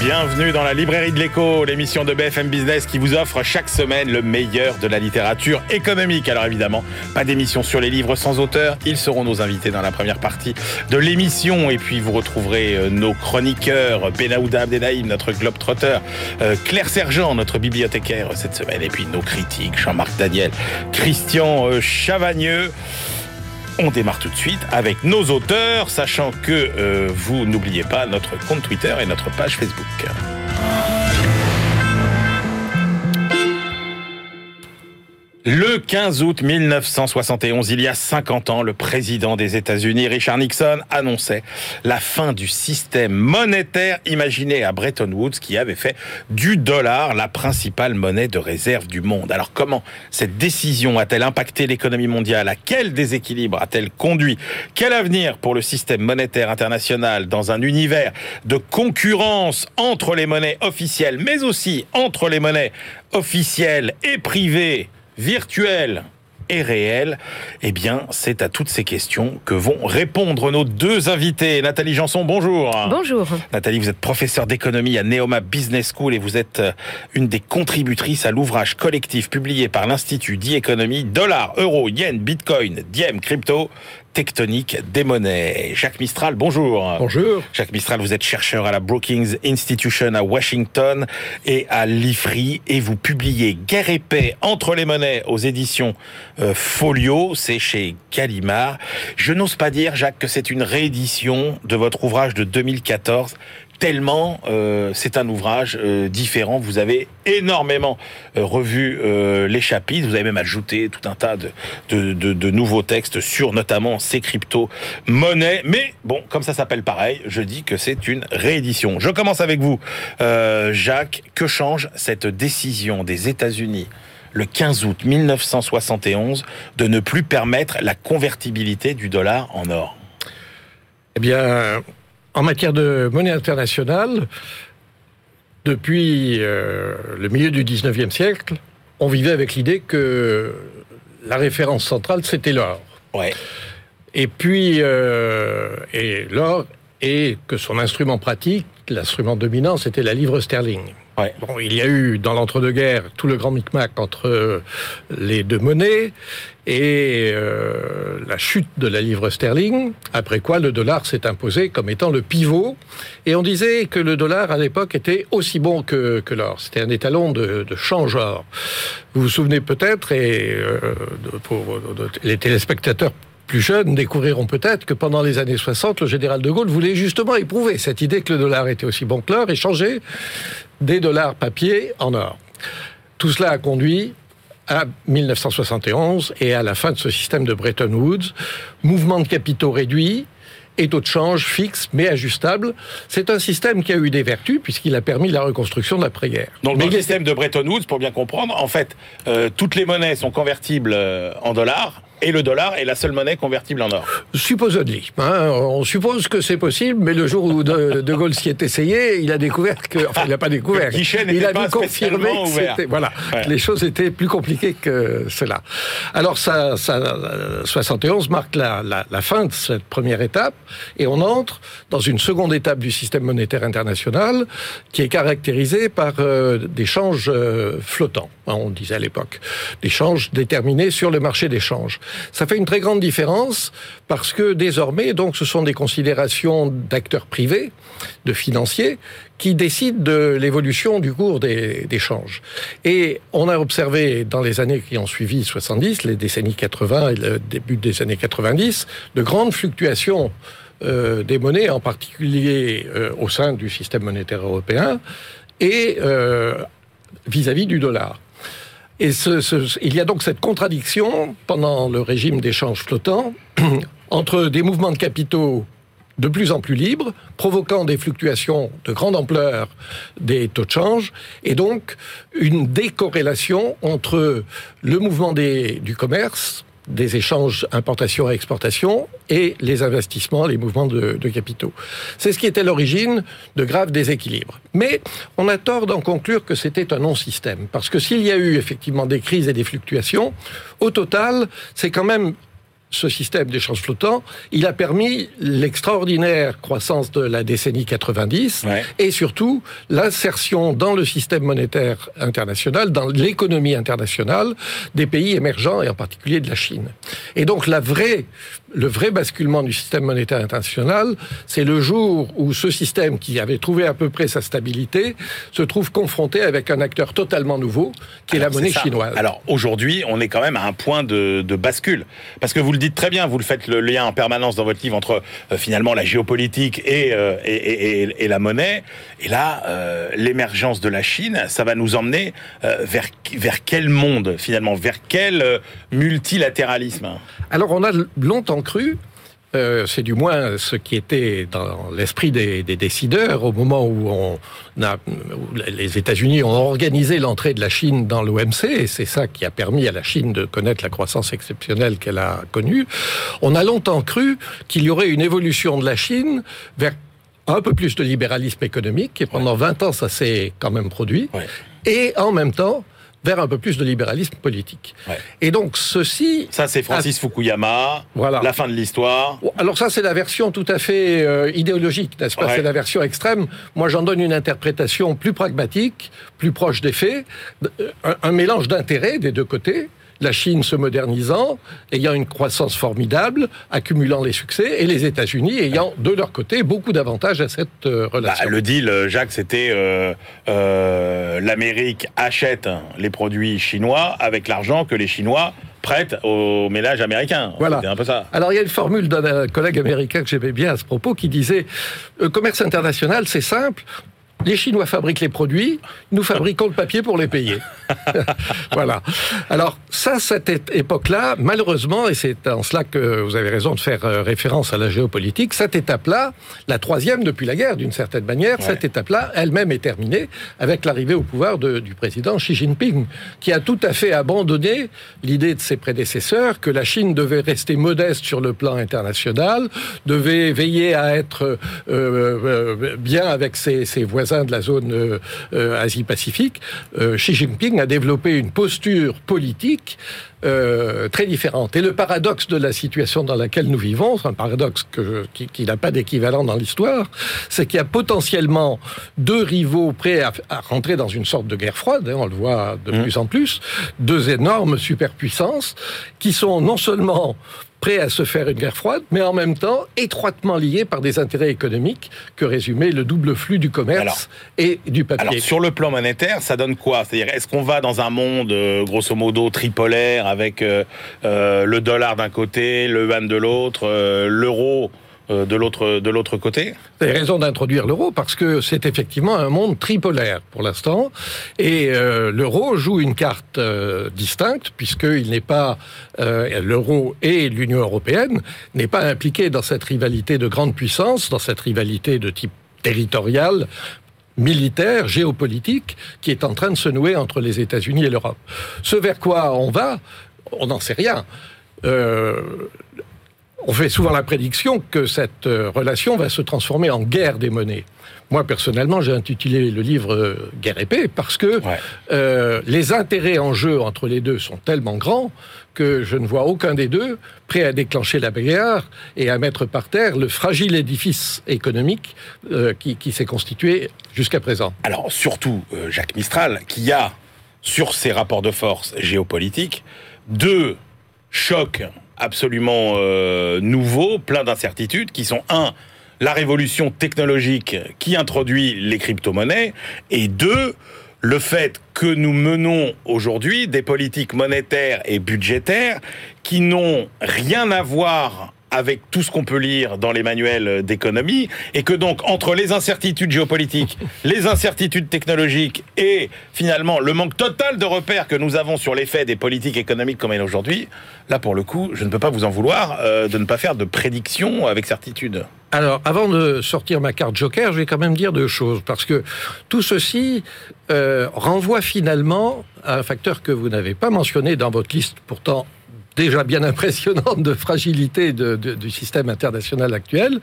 Bienvenue dans la librairie de l'écho, l'émission de BFM Business qui vous offre chaque semaine le meilleur de la littérature économique. Alors évidemment, pas d'émission sur les livres sans auteur, ils seront nos invités dans la première partie de l'émission et puis vous retrouverez euh, nos chroniqueurs, Benaouda Abdelhaim, notre globe-trotter, euh, Claire Sergent, notre bibliothécaire cette semaine et puis nos critiques, Jean-Marc Daniel, Christian euh, Chavagneux. On démarre tout de suite avec nos auteurs, sachant que euh, vous n'oubliez pas notre compte Twitter et notre page Facebook. Le 15 août 1971, il y a 50 ans, le président des États-Unis, Richard Nixon, annonçait la fin du système monétaire imaginé à Bretton Woods qui avait fait du dollar la principale monnaie de réserve du monde. Alors comment cette décision a-t-elle impacté l'économie mondiale? À quel déséquilibre a-t-elle conduit? Quel avenir pour le système monétaire international dans un univers de concurrence entre les monnaies officielles mais aussi entre les monnaies officielles et privées? Virtuel et réel Eh bien, c'est à toutes ces questions que vont répondre nos deux invités. Nathalie Janson, bonjour. Bonjour. Nathalie, vous êtes professeure d'économie à Neoma Business School et vous êtes euh, une des contributrices à l'ouvrage collectif publié par l'Institut d'e-économie Dollar, Euro, Yen, Bitcoin, Diem, Crypto, tectonique des monnaies. Jacques Mistral, bonjour. Bonjour. Jacques Mistral, vous êtes chercheur à la Brookings Institution à Washington et à l'IFRI et vous publiez Guerre et paix entre les monnaies aux éditions euh, Folio, c'est chez Gallimard. Je n'ose pas dire, Jacques, que c'est une réédition de votre ouvrage de 2014 tellement euh, c'est un ouvrage euh, différent. Vous avez énormément euh, revu les chapitres. Vous avez même ajouté tout un tas de, de, nouveaux textes sur notamment ces crypto-monnaies. Mais bon, comme ça s'appelle pareil, je dis que c'est une réédition. Je commence avec vous, Jacques. Que change cette décision des États-Unis le 15 août 1971 de ne plus permettre la convertibilité du dollar en or? Eh bien, en matière de monnaie internationale, depuis euh, le milieu du 19e siècle, on vivait avec l'idée que la référence centrale, c'était l'or. Ouais. Et puis, euh, et l'or, et que son instrument pratique, l'instrument dominant, c'était la livre sterling. Bon, il y a eu dans l'entre-deux-guerres tout le grand micmac entre les deux monnaies et euh, la chute de la livre sterling, après quoi le dollar s'est imposé comme étant le pivot. Et on disait que le dollar à l'époque était aussi bon que, que l'or. C'était un étalon de, de change or. Vous vous souvenez peut-être, et euh, pour les téléspectateurs plus jeunes découvriront peut-être que pendant les années 60, le général de Gaulle voulait justement éprouver cette idée que le dollar était aussi bon que l'or et changer des dollars papier en or. Tout cela a conduit à 1971 et à la fin de ce système de Bretton Woods, mouvement de capitaux réduit, et taux de change fixe mais ajustable. C'est un système qui a eu des vertus puisqu'il a permis la reconstruction de l'après-guerre. Donc, dans le système de Bretton Woods, pour bien comprendre, en fait, euh, toutes les monnaies sont convertibles euh, en dollars et le dollar est la seule monnaie convertible en or. Supposedly. Hein, on suppose que c'est possible, mais le jour où De, de Gaulle s'y est essayé, il a découvert que. Enfin, il n'a pas découvert. il a pas confirmé que c'était. Voilà. Ouais. Les choses étaient plus compliquées que cela. Alors, ça, ça 71 marque la, la, la, fin de cette première étape, et on entre dans une seconde étape du système monétaire international qui est caractérisée par euh, des changes euh, flottants, hein, on disait à l'époque. Des changes déterminés sur le marché des changes. Ça fait une très grande différence parce que désormais, donc, ce sont des considérations d'acteurs privés, de financiers, qui décident de l'évolution du cours des, changes. Et on a observé dans les années qui ont suivi 70, les décennies 80 et le début des années 90, de grandes fluctuations euh, des monnaies, en particulier euh, au sein du système monétaire européen, et vis-à-vis -vis du dollar. Et ce, il y a donc cette contradiction pendant le régime d'échange flottant entre des mouvements de capitaux de plus en plus libres, provoquant des fluctuations de grande ampleur des taux de change, et donc une décorrélation entre le mouvement du commerce, des échanges importation et exportation et les investissements, les mouvements de, de capitaux. C'est ce qui était l'origine de graves déséquilibres. Mais on a tort d'en conclure que c'était un non-système, parce que s'il y a eu effectivement des crises et des fluctuations, au total, c'est quand même ce système d'échange flottant, il a permis l'extraordinaire croissance de la décennie 90 et surtout l'insertion dans le système monétaire international, dans l'économie internationale des pays émergents et en particulier de la Chine. Et donc la vraie le vrai basculement du système monétaire international, c'est le jour où ce système, qui avait trouvé à peu près sa stabilité, se trouve confronté avec un acteur totalement nouveau, qui est la monnaie chinoise. Alors aujourd'hui, on est quand même à un point de, bascule. Parce que vous le dites très bien, vous le faites le lien en permanence dans votre livre entre euh, finalement la géopolitique euh, et, et, la monnaie. Et là, euh, l'émergence de la Chine, ça va nous emmener vers, vers quel monde finalement? Vers quel multilatéralisme? Alors on a longtemps cru, euh, c'est du moins ce qui était dans l'esprit des, décideurs au moment où, on a, les États-Unis ont organisé l'entrée de la Chine dans l'OMC, et c'est ça qui a permis à la Chine de connaître la croissance exceptionnelle qu'elle a connue. On a longtemps cru qu'il y aurait une évolution de la Chine vers un peu plus de libéralisme économique, et pendant 20 ans, ça s'est quand même produit. Et en même temps, vers un peu plus de libéralisme politique. Et donc ceci... Ça c'est Francis Fukuyama, voilà. la fin de l'histoire. Alors ça c'est la version tout à fait euh, idéologique, n'est-ce pas? C'est la version extrême. Moi j'en donne une interprétation plus pragmatique, plus proche des faits, un mélange d'intérêts des deux côtés la Chine se modernisant, ayant une croissance formidable, accumulant les succès, et les États-Unis ayant de leur côté beaucoup d'avantages à cette euh, relation. Bah, le deal, euh, Jacques, c'était euh, l'Amérique achète les produits chinois avec l'argent que les Chinois prêtent au ménage américain. Voilà. un peu ça. Alors il y a une formule d'un collègue américain que j'aimais bien à ce propos qui disait commerce international, c'est simple les Chinois fabriquent les produits, nous fabriquons le papier pour les payer. voilà. Alors ça, cette époque-là, malheureusement, et c'est en cela que vous avez raison de faire euh, référence à la géopolitique, cette étape-là, la troisième depuis la guerre d'une certaine manière, cette étape-là, elle-même est terminée avec l'arrivée au pouvoir du président Xi Jinping, qui a tout à fait abandonné l'idée de ses prédécesseurs que la Chine devait rester modeste sur le plan international, devait veiller à être euh, euh, bien avec ses voisins de la zone euh, euh, Asie-Pacifique, euh, Xi Jinping a développé une posture politique très différente. Et le paradoxe de la situation dans laquelle nous vivons, c'est un paradoxe qui, n'a pas d'équivalent dans l'histoire, c'est qu'il y a potentiellement deux rivaux prêts à, rentrer dans une sorte de guerre froide, hein, on le voit de mmh. plus en plus, deux énormes superpuissances qui sont non seulement prêt à se faire une guerre froide, mais en même temps étroitement lié par des intérêts économiques que résumait le double flux du commerce et du papier. Alors sur le plan monétaire, ça donne quoi? C'est-à-dire, est-ce qu'on va dans un monde euh, grosso modo tripolaire avec euh, euh, le dollar d'un côté, le yuan de l'autre, l'euro de l'autre de l'autre côté Vous avez raison d'introduire l'euro parce que c'est effectivement un monde tripolaire pour l'instant et euh, l'euro joue une carte euh, distincte puisqu'il n'est pas l'euro et l'Union européenne n'est pas impliqué dans cette rivalité de grande puissance, dans cette rivalité de type territorial militaire, géopolitique, qui est en train de se nouer entre les États-Unis et l'Europe. Ce vers quoi on va, on n'en sait rien. Euh, on fait souvent la prédiction que cette euh, relation va se transformer en guerre des monnaies. Moi, personnellement, j'ai intitulé le livre euh, Guerre épée parce que euh, les intérêts en jeu entre les deux sont tellement grands que je ne vois aucun des deux prêt à déclencher la bagarre et à mettre par terre le fragile édifice économique qui, qui s'est constitué jusqu'à présent. Alors, surtout, Jacques Mistral, qui a, sur ces rapports de force géopolitiques, deux chocs absolument euh, nouveau, plein d'incertitudes, qui sont un, la révolution technologique qui introduit les crypto-monnaies, et deux, le fait que nous menons aujourd'hui des politiques monétaires et budgétaires qui n'ont rien à voir avec tout ce qu'on peut lire dans les manuels d'économie, et que donc entre les incertitudes géopolitiques, les incertitudes technologiques et finalement le manque total de repères que nous avons sur l'effet des politiques économiques comme elle est aujourd'hui, là pour le coup, je ne peux pas vous en vouloir euh, de ne pas faire de prédictions avec certitude. Alors, avant de sortir ma carte Joker, je vais quand même dire deux choses, parce que tout ceci euh, renvoie finalement à un facteur que vous n'avez pas mentionné dans votre liste, pourtant déjà bien impressionnante de fragilité du système international actuel,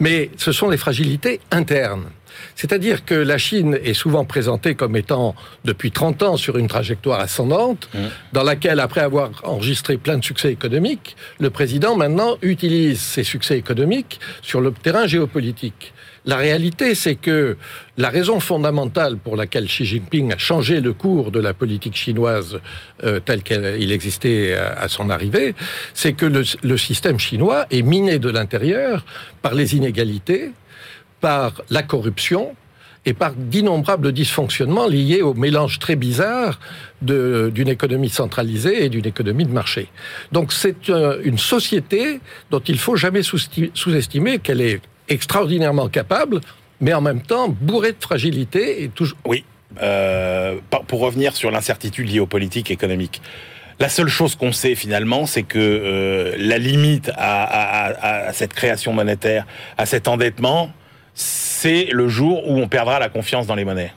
mais ce sont les fragilités internes. C'est-à-dire que la Chine est souvent présentée comme étant, depuis 30 ans, sur une trajectoire ascendante, mmh. dans laquelle, après avoir enregistré plein de succès économiques, le président maintenant utilise ces succès économiques sur le terrain géopolitique. La réalité, c'est que la raison fondamentale pour laquelle Xi Jinping a changé le cours de la politique chinoise euh, tel qu'il existait à, son arrivée, c'est que le, système chinois est miné de l'intérieur par les inégalités, par la corruption, et par d'innombrables dysfonctionnements liés au mélange très bizarre d'une économie centralisée et d'une économie de marché. Donc c'est euh, une société dont il faut jamais sous-estimer qu'elle est extraordinairement capable, mais en même temps bourré de fragilité et toujours. Oui. Euh, pour revenir sur l'incertitude liée aux politiques économiques. La seule chose qu'on sait finalement, c'est que euh, la limite à, cette création monétaire, à cet endettement, c'est le jour où on perdra la confiance dans les monnaies.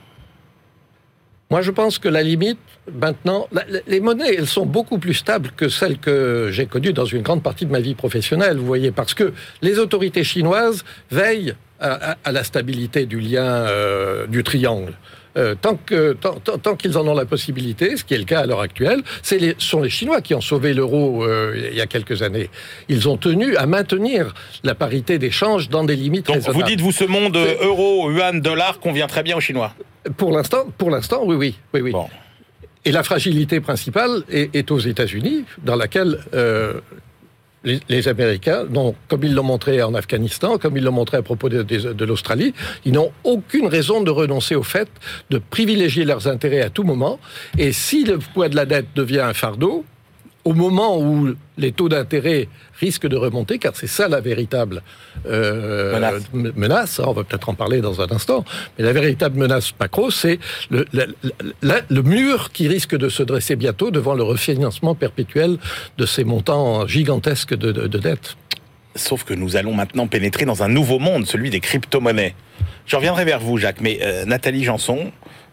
Moi, je pense que la limite, maintenant, les monnaies, elles sont beaucoup plus stables que celles que j'ai connues dans une grande partie de ma vie professionnelle, vous voyez, parce que les autorités chinoises veillent à, la stabilité du lien euh, du triangle. Euh, tant qu'ils en ont la possibilité, ce qui est le cas à l'heure actuelle, les, sont les Chinois qui ont sauvé l'euro euh, il y a quelques années. Ils ont tenu à maintenir la parité d'échange dans des limites Donc Vous dites vous ce monde euro, yuan, dollar convient très bien aux Chinois. Pour l'instant, pour l'instant, oui, oui, oui, oui. Et la fragilité principale est, aux États-Unis, dans laquelle euh, les, Américains, comme ils l'ont montré en Afghanistan, comme ils l'ont montré à propos de, l'Australie, ils n'ont aucune raison de renoncer au fait de privilégier leurs intérêts à tout moment. Et si le poids de la dette devient un fardeau, au moment où les taux d'intérêt risquent de remonter, car c'est ça la véritable euh, menace. Hein, on va peut-être en parler dans un instant, mais la véritable menace macro, c'est le, le, mur qui risque de se dresser bientôt devant le refinancement perpétuel de ces montants gigantesques de, de, dettes. Sauf que nous allons maintenant pénétrer dans un nouveau monde, celui des crypto-monnaies. Je reviendrai vers vous, Jacques, mais euh, Nathalie Janson,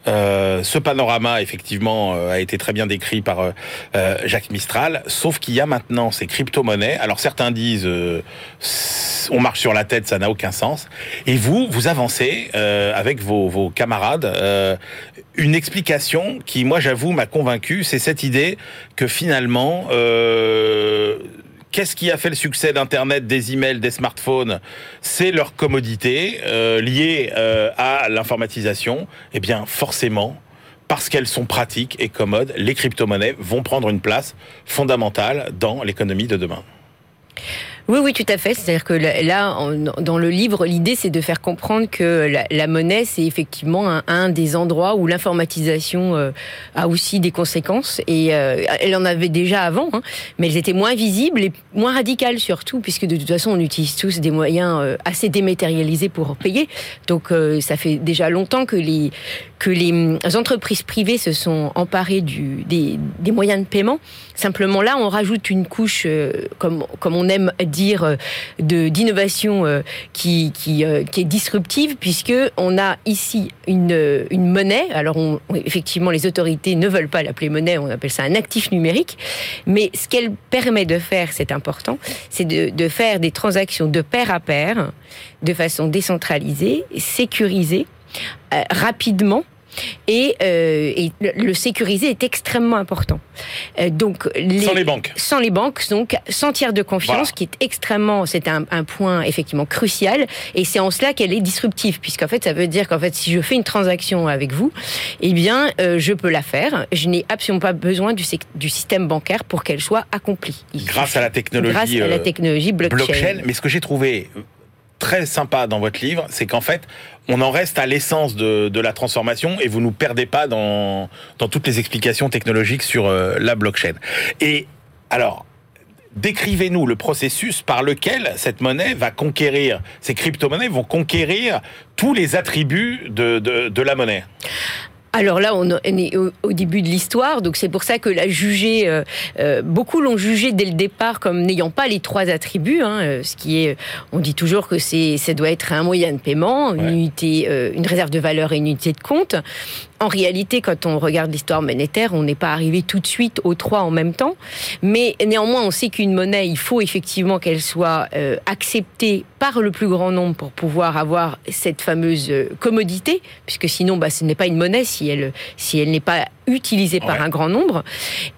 euh, ce panorama, effectivement, euh, a été très bien décrit par euh, Jacques Mistral, sauf qu'il y a maintenant ces crypto-monnaies. Alors certains disent on marche sur la tête, ça n'a aucun sens. Et vous, vous avancez avec vos, vos camarades une explication qui, moi, j'avoue, m'a convaincu. C'est cette idée que finalement Qu'est-ce qui a fait le succès d'Internet, des emails, des smartphones? C'est leur commodité euh, liée euh, à l'informatisation. Eh bien, forcément, parce qu'elles sont pratiques et commodes, les crypto-monnaies vont prendre une place fondamentale dans l'économie de demain. Oui, oui, tout à fait. C'est-à-dire que là, dans le livre, l'idée, c'est de faire comprendre que la, monnaie, c'est effectivement un, des endroits où l'informatisation euh, a aussi des conséquences. Et euh, elle en avait déjà avant, hein, mais elles étaient moins visibles et moins radicales surtout, puisque de toute façon, on utilise tous des moyens euh, assez dématérialisés pour payer. Donc, ça fait déjà longtemps que les les entreprises privées se sont emparées des, moyens de paiement. Simplement là, on rajoute une couche, comme comme on aime dire, euh, d'innovation euh, qui, qui, euh, qui, est disruptive, puisque on a ici une, une monnaie. Alors, effectivement, les autorités ne veulent pas l'appeler monnaie, on appelle ça un actif numérique. Mais ce qu'elle permet de faire, c'est important, c'est de, de faire des transactions de pair à pair, de façon décentralisée, sécurisée, rapidement et, euh, et le sécuriser est extrêmement important. Euh, donc sans les banques, sans les banques, donc sans tiers de confiance, qui est extrêmement, c'est un, un, point effectivement crucial, et c'est en cela qu'elle est disruptive, puisqu'en fait ça veut dire qu'en fait si je fais une transaction avec vous, eh bien euh, je peux la faire, je n'ai absolument pas besoin du, du système bancaire pour qu'elle soit accomplie. grâce à la technologie, grâce à la technologie blockchain. blockchain. Mais ce que j'ai trouvé très sympa dans votre livre, c'est qu'en fait, on en reste à l'essence de, la transformation et vous nous perdez pas dans, toutes les explications technologiques sur euh, la blockchain. Et alors, décrivez-nous le processus par lequel cette monnaie va conquérir, ces crypto-monnaies vont conquérir tous les attributs de la monnaie. Alors là, on est au, début de l'histoire, donc c'est pour ça que la jugé, euh, euh, beaucoup l'ont jugé dès le départ comme n'ayant pas les trois attributs. Hein, euh, ce qui est, on dit toujours que c'est, ça doit être un moyen de paiement, une unité, une réserve de valeur et une unité de compte. En réalité, quand on regarde l'histoire monétaire, on n'est pas arrivé tout de suite aux trois en même temps. Mais néanmoins, on sait qu'une monnaie, il faut effectivement qu'elle soit euh, acceptée par le plus grand nombre pour pouvoir avoir cette fameuse euh, commodité, puisque sinon, bah, ce n'est pas une monnaie si elle, si elle n'est pas utilisée par un grand nombre.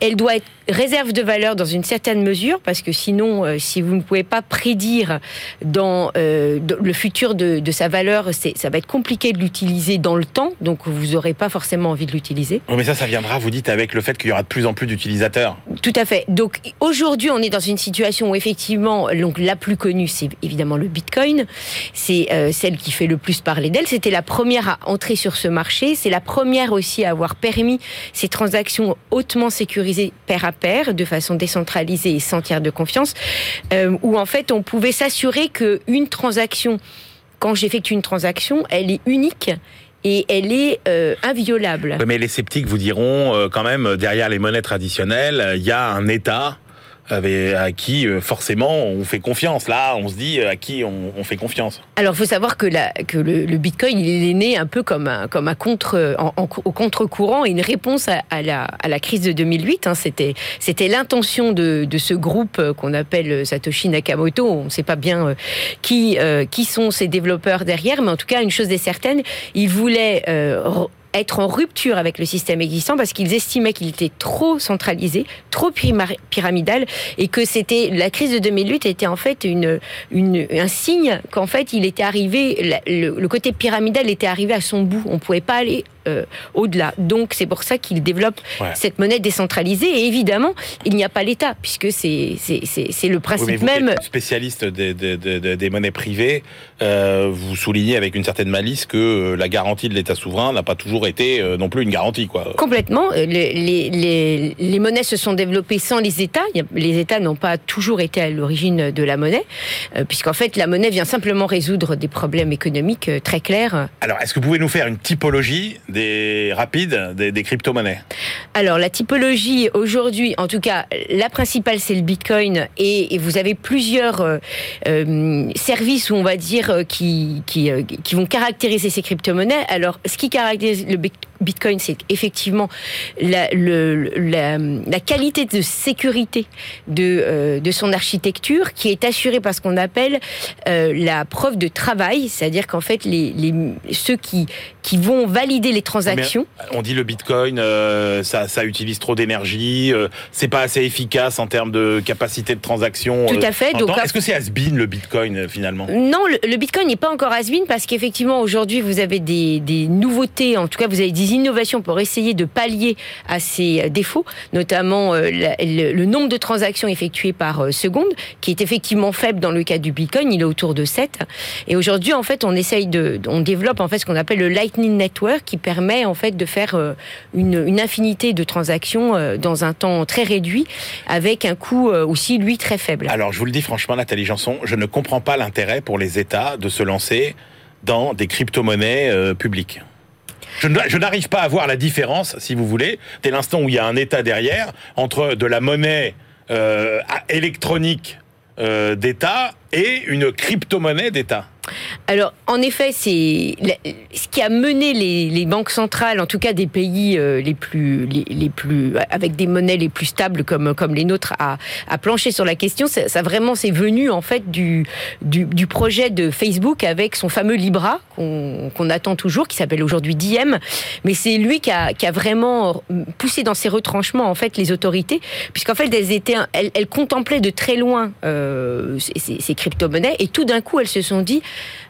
Elle doit être réserve de valeur dans une certaine mesure, parce que sinon, euh, si vous ne pouvez pas prédire dans, euh, le futur de, de sa valeur, ça va être compliqué de l'utiliser dans le temps, donc vous n'aurez pas forcément envie de l'utiliser. mais ça, ça viendra, vous dites, avec le fait qu'il y aura de plus en plus d'utilisateurs. Tout à fait. Donc aujourd'hui, on est dans une situation où effectivement, donc la plus connue, c'est évidemment le Bitcoin. C'est euh, celle qui fait le plus parler d'elle. C'était la première à entrer sur ce marché. C'est la première aussi à avoir permis ces transactions hautement sécurisées pair à pair, de façon décentralisée et sans tiers de confiance, euh, où en fait on pouvait s'assurer qu'une transaction, quand j'effectue une transaction, elle est unique et elle est euh, inviolable. Mais les sceptiques vous diront euh, quand même derrière les monnaies traditionnelles, il y a un État à qui euh, forcément on fait confiance. Là, on se dit euh, à qui on, fait confiance. Alors, il faut savoir que, le, Bitcoin, il est né un peu comme un, comme un contre, au contre-courant et une réponse à, la, à la crise de 2008. Hein. C'était, l'intention de, de ce groupe qu'on appelle Satoshi Nakamoto. On ne sait pas bien euh, qui, qui sont ces développeurs derrière, mais en tout cas, une chose est certaine, ils voulaient être en rupture avec le système existant parce qu'ils estimaient qu'il était trop centralisé, trop pyramidal et que c'était la crise de 2008 était en fait un signe qu'en fait il était arrivé le, côté pyramidal était arrivé à son bout. On pouvait pas aller euh, au-delà. Donc c'est pour ça qu'il développe cette monnaie décentralisée. Et évidemment, il n'y a pas l'État, puisque c'est le principe vous même. spécialiste des, des, des, des monnaies privées, euh, vous soulignez avec une certaine malice que euh, la garantie de l'État souverain n'a pas toujours été non plus une garantie. Quoi. Complètement. Les, les, les, monnaies se sont développées sans les États. Les États n'ont pas toujours été à l'origine de la monnaie, puisqu'en fait la monnaie vient simplement résoudre des problèmes économiques très clairs. Alors, est-ce que vous pouvez nous faire une typologie des rapides, des, crypto-monnaies Alors la typologie aujourd'hui, en tout cas, la principale c'est le Bitcoin et, vous avez plusieurs euh, euh, services on va dire euh, qui, qui vont caractériser ces crypto-monnaies. Alors ce qui caractérise le Bitcoin Bitcoin, c'est effectivement la, la, qualité de sécurité de, euh, de son architecture qui est assurée par ce qu'on appelle euh, la preuve de travail, c'est-à-dire qu'en fait, les, les, ceux qui, qui vont valider les transactions. on dit le Bitcoin, euh, ça, ça utilise trop d'énergie, c'est pas assez efficace en termes de capacité de transaction. Tout à fait. Est-ce que c'est has le Bitcoin finalement? Non, le, Bitcoin n'est pas encore has parce qu'effectivement aujourd'hui vous avez des, des nouveautés, en tout cas vous avez des innovations pour essayer de pallier à ces défauts, notamment euh, le, nombre de transactions effectuées par euh, seconde, qui est effectivement faible dans le cas du Bitcoin, il est autour de 7. Et aujourd'hui, en fait, on essaye de, on développe en fait ce qu'on appelle le Lightning Network, qui permet en fait de faire euh, une, infinité de transactions dans un temps très réduit, avec un coût aussi lui très faible. Alors, je vous le dis franchement, Nathalie Janson, je ne comprends pas l'intérêt pour les États de se lancer dans des crypto-monnaies publiques. Je n'arrive pas à voir la différence, si vous voulez, dès l'instant où il y a un État derrière, entre de la monnaie euh, électronique euh, d'État et une crypto-monnaie d'État. Alors, en effet, c'est ce qui a mené les, banques centrales, en tout cas des pays euh, les plus, les, plus, avec des monnaies les plus stables comme comme les nôtres, à, plancher sur la question. Ça, ça vraiment, c'est venu en fait du, du, projet de Facebook avec son fameux Libra qu'on attend toujours, qui s'appelle aujourd'hui Diem. Mais c'est lui qui a, qui a vraiment poussé dans ses retranchements en fait les autorités, puisqu'en fait elles étaient, elles, contemplaient de très loin euh, ces, ces crypto-monnaies et tout d'un coup elles se sont dit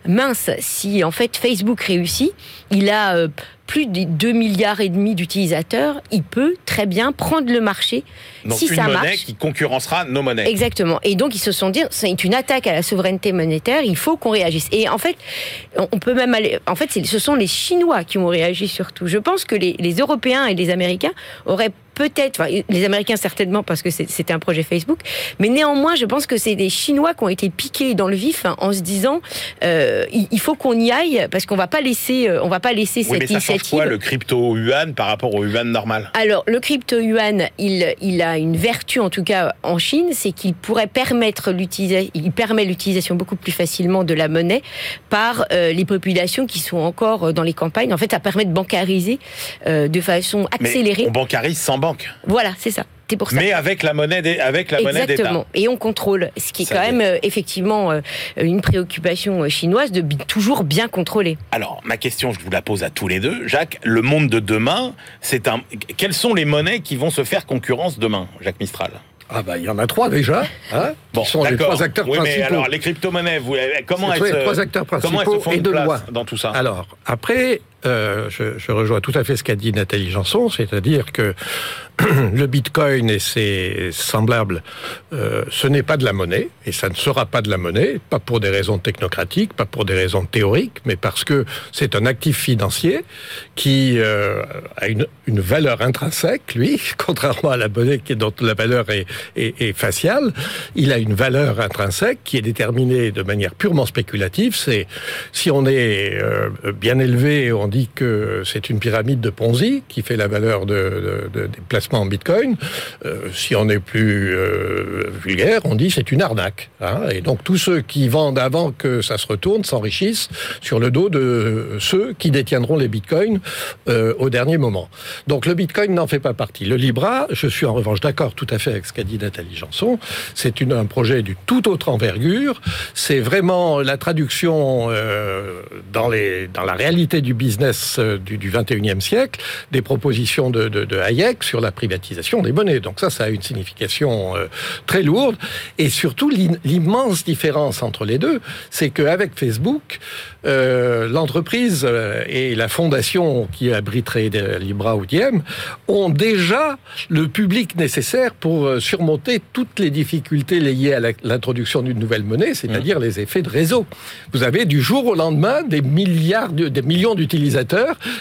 mince, si en fait Facebook réussit, il a euh, plus de 2 milliards et demi d'utilisateurs, il peut très bien prendre le marché donc si une ça monnaie qui concurrencera nos monnaies. Exactement. Et donc ils se sont dit c'est une attaque à la souveraineté monétaire, il faut qu'on réagisse. Et en fait, on peut même aller en fait ce sont les Chinois qui ont réagi surtout. Je pense que les, les Européens et les Américains auraient peut-être, les Américains certainement parce que c'était un projet Facebook, mais néanmoins, je pense que c'est des Chinois qui ont été piqués dans le vif hein, en se disant, euh, il faut qu'on y aille parce qu'on va pas laisser, euh, on va pas laisser oui, cette mais ça initiative. Change quoi le crypto yuan par rapport au yuan normal? Alors, le crypto yuan, il, il a une vertu en tout cas en Chine, c'est qu'il pourrait permettre l'utilisation, il permet l'utilisation beaucoup plus facilement de la monnaie par euh, les populations qui sont encore dans les campagnes. En fait, ça permet de bancariser euh, de façon accélérée. Mais on bancarise sans banque. Voilà, c'est ça. Pour ça. Mais avec la monnaie des, avec la monnaie d'État. Exactement. Et on contrôle, ce qui est ça quand même euh, effectivement euh, une préoccupation euh, chinoise de toujours bien contrôler. Alors ma question, je vous la pose à tous les deux, Jacques. Le monde de demain, c'est un. Quelles sont les monnaies qui vont se faire concurrence demain, Jacques Mistral? Ah bah il y en a trois déjà. Hein? Bon, sont les trois acteurs oui, principaux. Mais alors les crypto-monnaies, vous, comment elles les trois acteurs principaux comment elles se font et de place loi dans tout ça? Alors après, euh, je, rejoins tout à fait ce qu'a dit Nathalie Janson, c'est-à-dire que le Bitcoin et ses semblables, euh, ce n'est pas de la monnaie, et ça ne sera pas de la monnaie, pas pour des raisons technocratiques, pas pour des raisons théoriques, mais parce que c'est un actif financier qui euh, a une, valeur intrinsèque, lui, contrairement à la monnaie dont la valeur est, est, faciale, il a une valeur intrinsèque qui est déterminée de manière purement spéculative. C'est si on est bien élevé, on dit que c'est une pyramide de Ponzi qui fait la valeur de, de, de, des placements en bitcoin. Euh, si on est plus euh, vulgaire, on dit c'est une arnaque. Hein et donc tous ceux qui vendent avant que ça se retourne s'enrichissent sur le dos de ceux qui détiendront les bitcoins euh, au dernier moment. Donc le bitcoin n'en fait pas partie. Le Libra, je suis en revanche d'accord tout à fait avec ce qu'a dit Nathalie Janson, c'est un projet du tout autre envergure. C'est vraiment la traduction dans la réalité du business euh, du, du 21e siècle des propositions de, de, de Hayek sur la privatisation des monnaies. Donc ça, ça a une signification euh, très lourde. Et surtout, l'immense différence entre les deux, c'est qu'avec Facebook, euh, l'entreprise et la fondation qui abriterait Libra ou Diem ont déjà le public nécessaire pour surmonter toutes les difficultés liées à l'introduction d'une nouvelle monnaie, c'est-à-dire mmh. les effets de réseau. Vous avez du jour au lendemain des milliards, de, des millions d'utilisateurs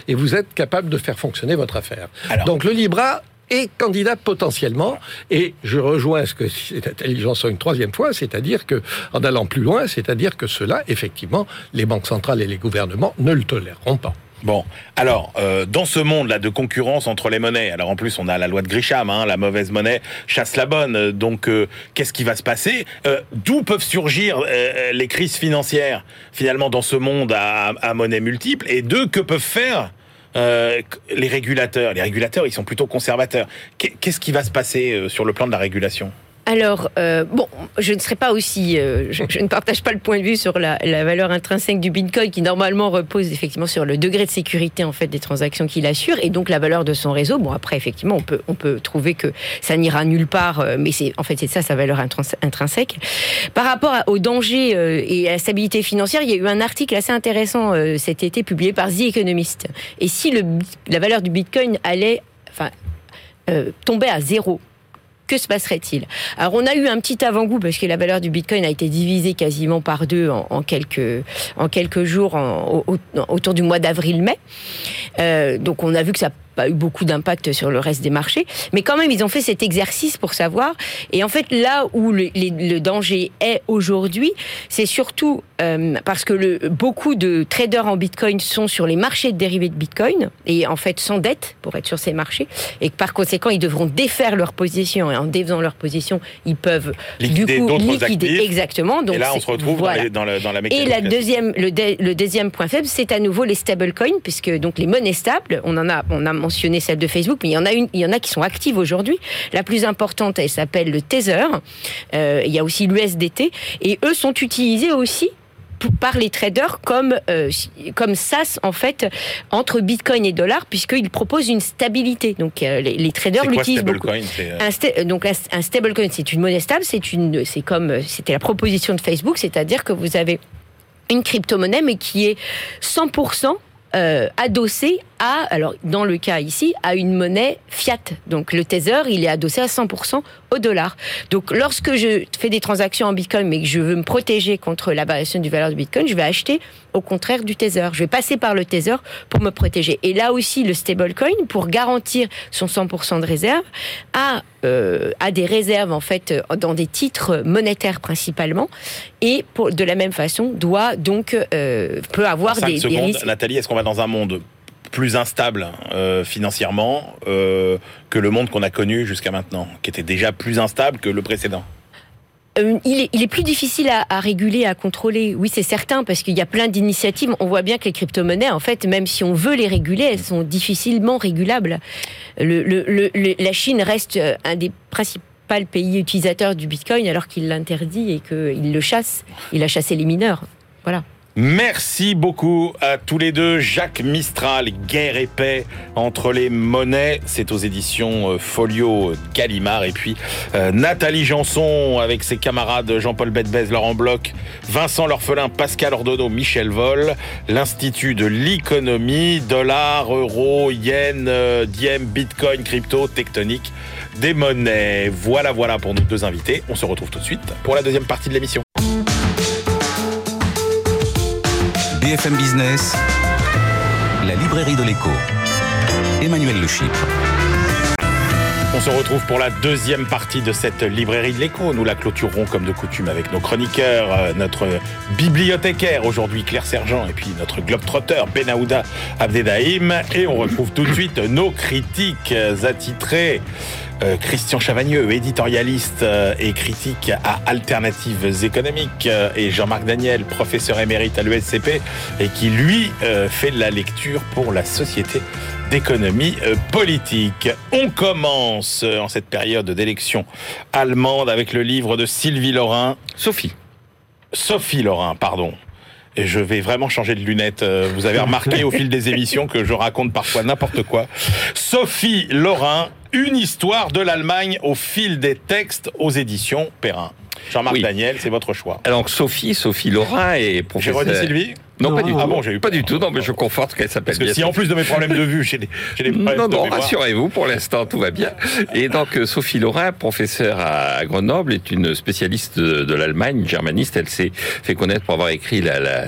et vous êtes capable de faire fonctionner votre affaire. Alors, Donc le Libra et candidat potentiellement. Et je rejoins ce que cette intelligence une troisième fois, c'est-à-dire que, en allant plus loin, c'est-à-dire que cela, effectivement, les banques centrales et les gouvernements ne le toléreront pas. Bon, alors euh, dans ce monde-là de concurrence entre les monnaies, alors en plus on a la loi de Grisham, hein, la mauvaise monnaie chasse la bonne. Donc euh, qu'est-ce qui va se passer? Euh, D'où peuvent surgir euh, les crises financières finalement dans ce monde à, à monnaie multiple? Et deux, que peuvent faire euh, les régulateurs, les régulateurs, ils sont plutôt conservateurs. Qu'est-ce qui va se passer sur le plan de la régulation? Alors, euh, bon, je ne serai pas aussi, euh, je, ne partage pas le point de vue sur la, la, valeur intrinsèque du Bitcoin qui normalement repose effectivement sur le degré de sécurité en fait des transactions qu'il assure et donc la valeur de son réseau. Bon, après effectivement, on peut on peut trouver que ça n'ira nulle part, euh, mais c'est en fait c'est ça sa valeur intrinsèque. Par rapport au danger et à la stabilité financière, il y a eu un article assez intéressant cet été publié par The Economist. Et si le, la valeur du Bitcoin allait, enfin, tomber à zéro que se passerait-il Alors on a eu un petit avant-goût parce que la valeur du Bitcoin a été divisée quasiment par deux en, quelques en quelques jours autour du mois d'avril-mai. Euh, donc on a vu que ça pas eu beaucoup d'impact sur le reste des marchés, mais quand même ils ont fait cet exercice pour savoir. Et en fait là où le, le danger est aujourd'hui, c'est surtout euh, parce que le, beaucoup de traders en Bitcoin sont sur les marchés de dérivés de Bitcoin et en fait s'endettent pour être sur ces marchés et que par conséquent ils devront défaire leur position et en défaisant leur position ils peuvent liquider du coup liquider actifs. exactement. Donc et là on se retrouve voilà. dans, les, dans, la Et la deuxième, le, de, le deuxième point faible, c'est à nouveau les stablecoins puisque donc les monnaies stables, on en a, on a mentionné celle de Facebook, mais il y en a une, il y en a qui sont actives aujourd'hui. La plus importante, elle s'appelle le Tether. Euh, il y a aussi l'USDT et eux sont utilisés aussi par les traders comme euh, comme SAS en fait entre Bitcoin et dollar puisqu'ils proposent une stabilité. Donc euh, les, les, traders l'utilisent beaucoup. Un sta donc un stablecoin c'est une monnaie stable, c'est une c'est comme c'était la proposition de Facebook, c'est-à-dire que vous avez une crypto-monnaie mais qui est 100% euh, adossée à, alors dans le cas ici, à une monnaie fiat. Donc le Tether, il est adossé à 100% au dollar. Donc lorsque je fais des transactions en Bitcoin, mais que je veux me protéger contre la variation du valeur du Bitcoin, je vais acheter au contraire du Tether. Je vais passer par le Tether pour me protéger. Et là aussi, le stablecoin, pour garantir son 100% de réserve, a, euh, a des réserves en fait dans des titres monétaires principalement, et pour, de la même façon doit donc euh, peut avoir des, secondes, des risques. Nathalie, est-ce qu'on va dans un monde plus instable euh, financièrement euh, que le monde qu'on a connu jusqu'à maintenant, qui était déjà plus instable que le précédent Euh, il, est, plus difficile à, réguler, à contrôler. Oui, c'est certain, parce qu'il y a plein d'initiatives. On voit bien que les crypto-monnaies, en fait, même si on veut les réguler, elles sont difficilement régulables. Le, le, le, le- la Chine reste un des principaux pays utilisateurs du Bitcoin, alors qu'il l'interdit et qu'il le chasse. Il a chassé les mineurs. Voilà. Merci beaucoup à tous les deux. Jacques Mistral, Guerre et paix entre les monnaies. C'est aux éditions euh, Folio Gallimard. Et puis euh, Nathalie Janson avec ses camarades Jean-Paul Bedbez, Laurent Bloch, Vincent L'Orphelin, Pascal Ordonneau, Michel Vol. L'Institut de l'économie, dollar, euro, yen, euh, diem, bitcoin, crypto, tectonique des monnaies. Voilà, voilà pour nos deux invités. On se retrouve tout de suite pour la deuxième partie de l'émission. BFM Business, la librairie de l'écho. Emmanuel Le. On se retrouve pour la deuxième partie de cette librairie de l'écho. Nous la clôturerons comme de coutume avec nos chroniqueurs, euh, notre bibliothécaire aujourd'hui Claire Sergent et puis notre globetrotter Benahouda Abdedaïm. Et on retrouve tout de suite nos critiques euh, attitrés. Euh, Christian Chavagneux, éditorialiste euh, et critique à Alternatives économiques, euh, et Jean-Marc Daniel, professeur émérite à l'ESCP, et qui lui fait de la lecture pour la Société d'économie politique. On commence en cette période d'élection allemande avec le livre de Sylvie Laurin, Sophie. Sophie Laurin, pardon. Et je vais vraiment changer de lunettes. Vous avez remarqué au fil des émissions que je raconte parfois n'importe quoi. Sophie Laurin, une histoire de l'Allemagne au fil des textes aux éditions Perrin. Jean-Marc Oui. Daniel, c'est votre choix. Alors Sophie, Sophie Laurin est J'ai professeure. redit Sylvie? Non, pas du tout. Ah bon, j'ai eu pas du tout. Non, mais je conforte qu'elle s'appelle Parce que si en plus de mes problèmes de vue, j'ai des, des problèmes Non, non, rassurez-vous, pour l'instant, tout va bien. Et donc, euh, Sophie Laurin, professeure à Grenoble, est une spécialiste de, de l'Allemagne, germaniste. Elle s'est fait connaître pour avoir écrit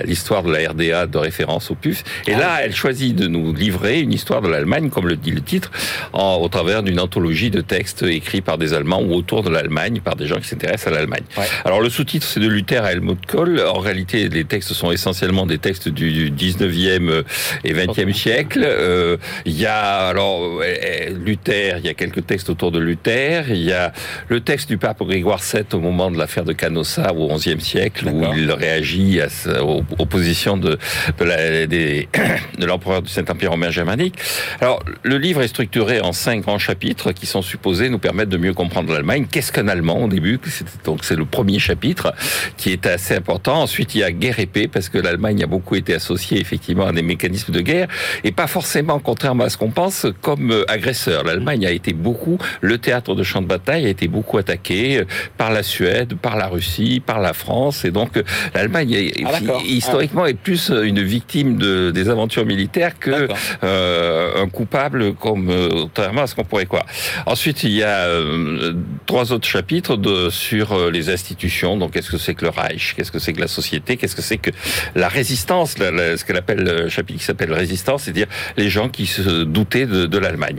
l'histoire de la RDA de référence au PUF. Et Ah là, elle choisit de nous livrer une histoire de l'Allemagne, comme le dit le titre, en- au travers d'une anthologie de textes écrits par des Allemands ou autour de l'Allemagne, par des gens qui s'intéressent à l'Allemagne. Ouais. Alors, le sous-titre, c'est de Luther à Helmut Kohl. En réalité, les textes sont essentiellement des textes du, du 19e et 20e siècle. Euh, Il y a, alors, euh, Luther, il y a quelques textes autour de Luther. Il y a le texte du pape Grégoire VII au moment de l'affaire de Canossa au 11e siècle, où il réagit à, aux, aux positions de, de de l'empereur du Saint-Empire romain germanique. Alors, le livre est structuré en cinq grands chapitres qui sont supposés nous permettre de mieux comprendre l'Allemagne. Qu'est-ce qu'un Allemand au début? Donc, c'est le premier chapitre qui est assez important. Ensuite, il y a guerre et paix, parce que l'Allemagne a beaucoup été associée effectivement à des mécanismes de guerre, et pas forcément, contrairement à ce qu'on pense, comme euh, agresseur. L'Allemagne a été beaucoup, le théâtre de champ de bataille a été beaucoup attaqué euh, par la Suède, par la Russie, par la France, et donc euh, l'Allemagne Ah, historiquement est plus une victime de, des aventures militaires que euh, un coupable comme contrairement à ce qu'on pourrait croire. Ensuite, il y a euh, trois autres chapitres de, sur les institutions. Donc, qu'est-ce que c'est que le Reich? Qu'est-ce que c'est que la société? Qu'est-ce que c'est que la résistance? La- Ce qu'elle appelle le chapitre qui s'appelle résistance, c'est-à-dire les gens qui se doutaient de, de l'Allemagne.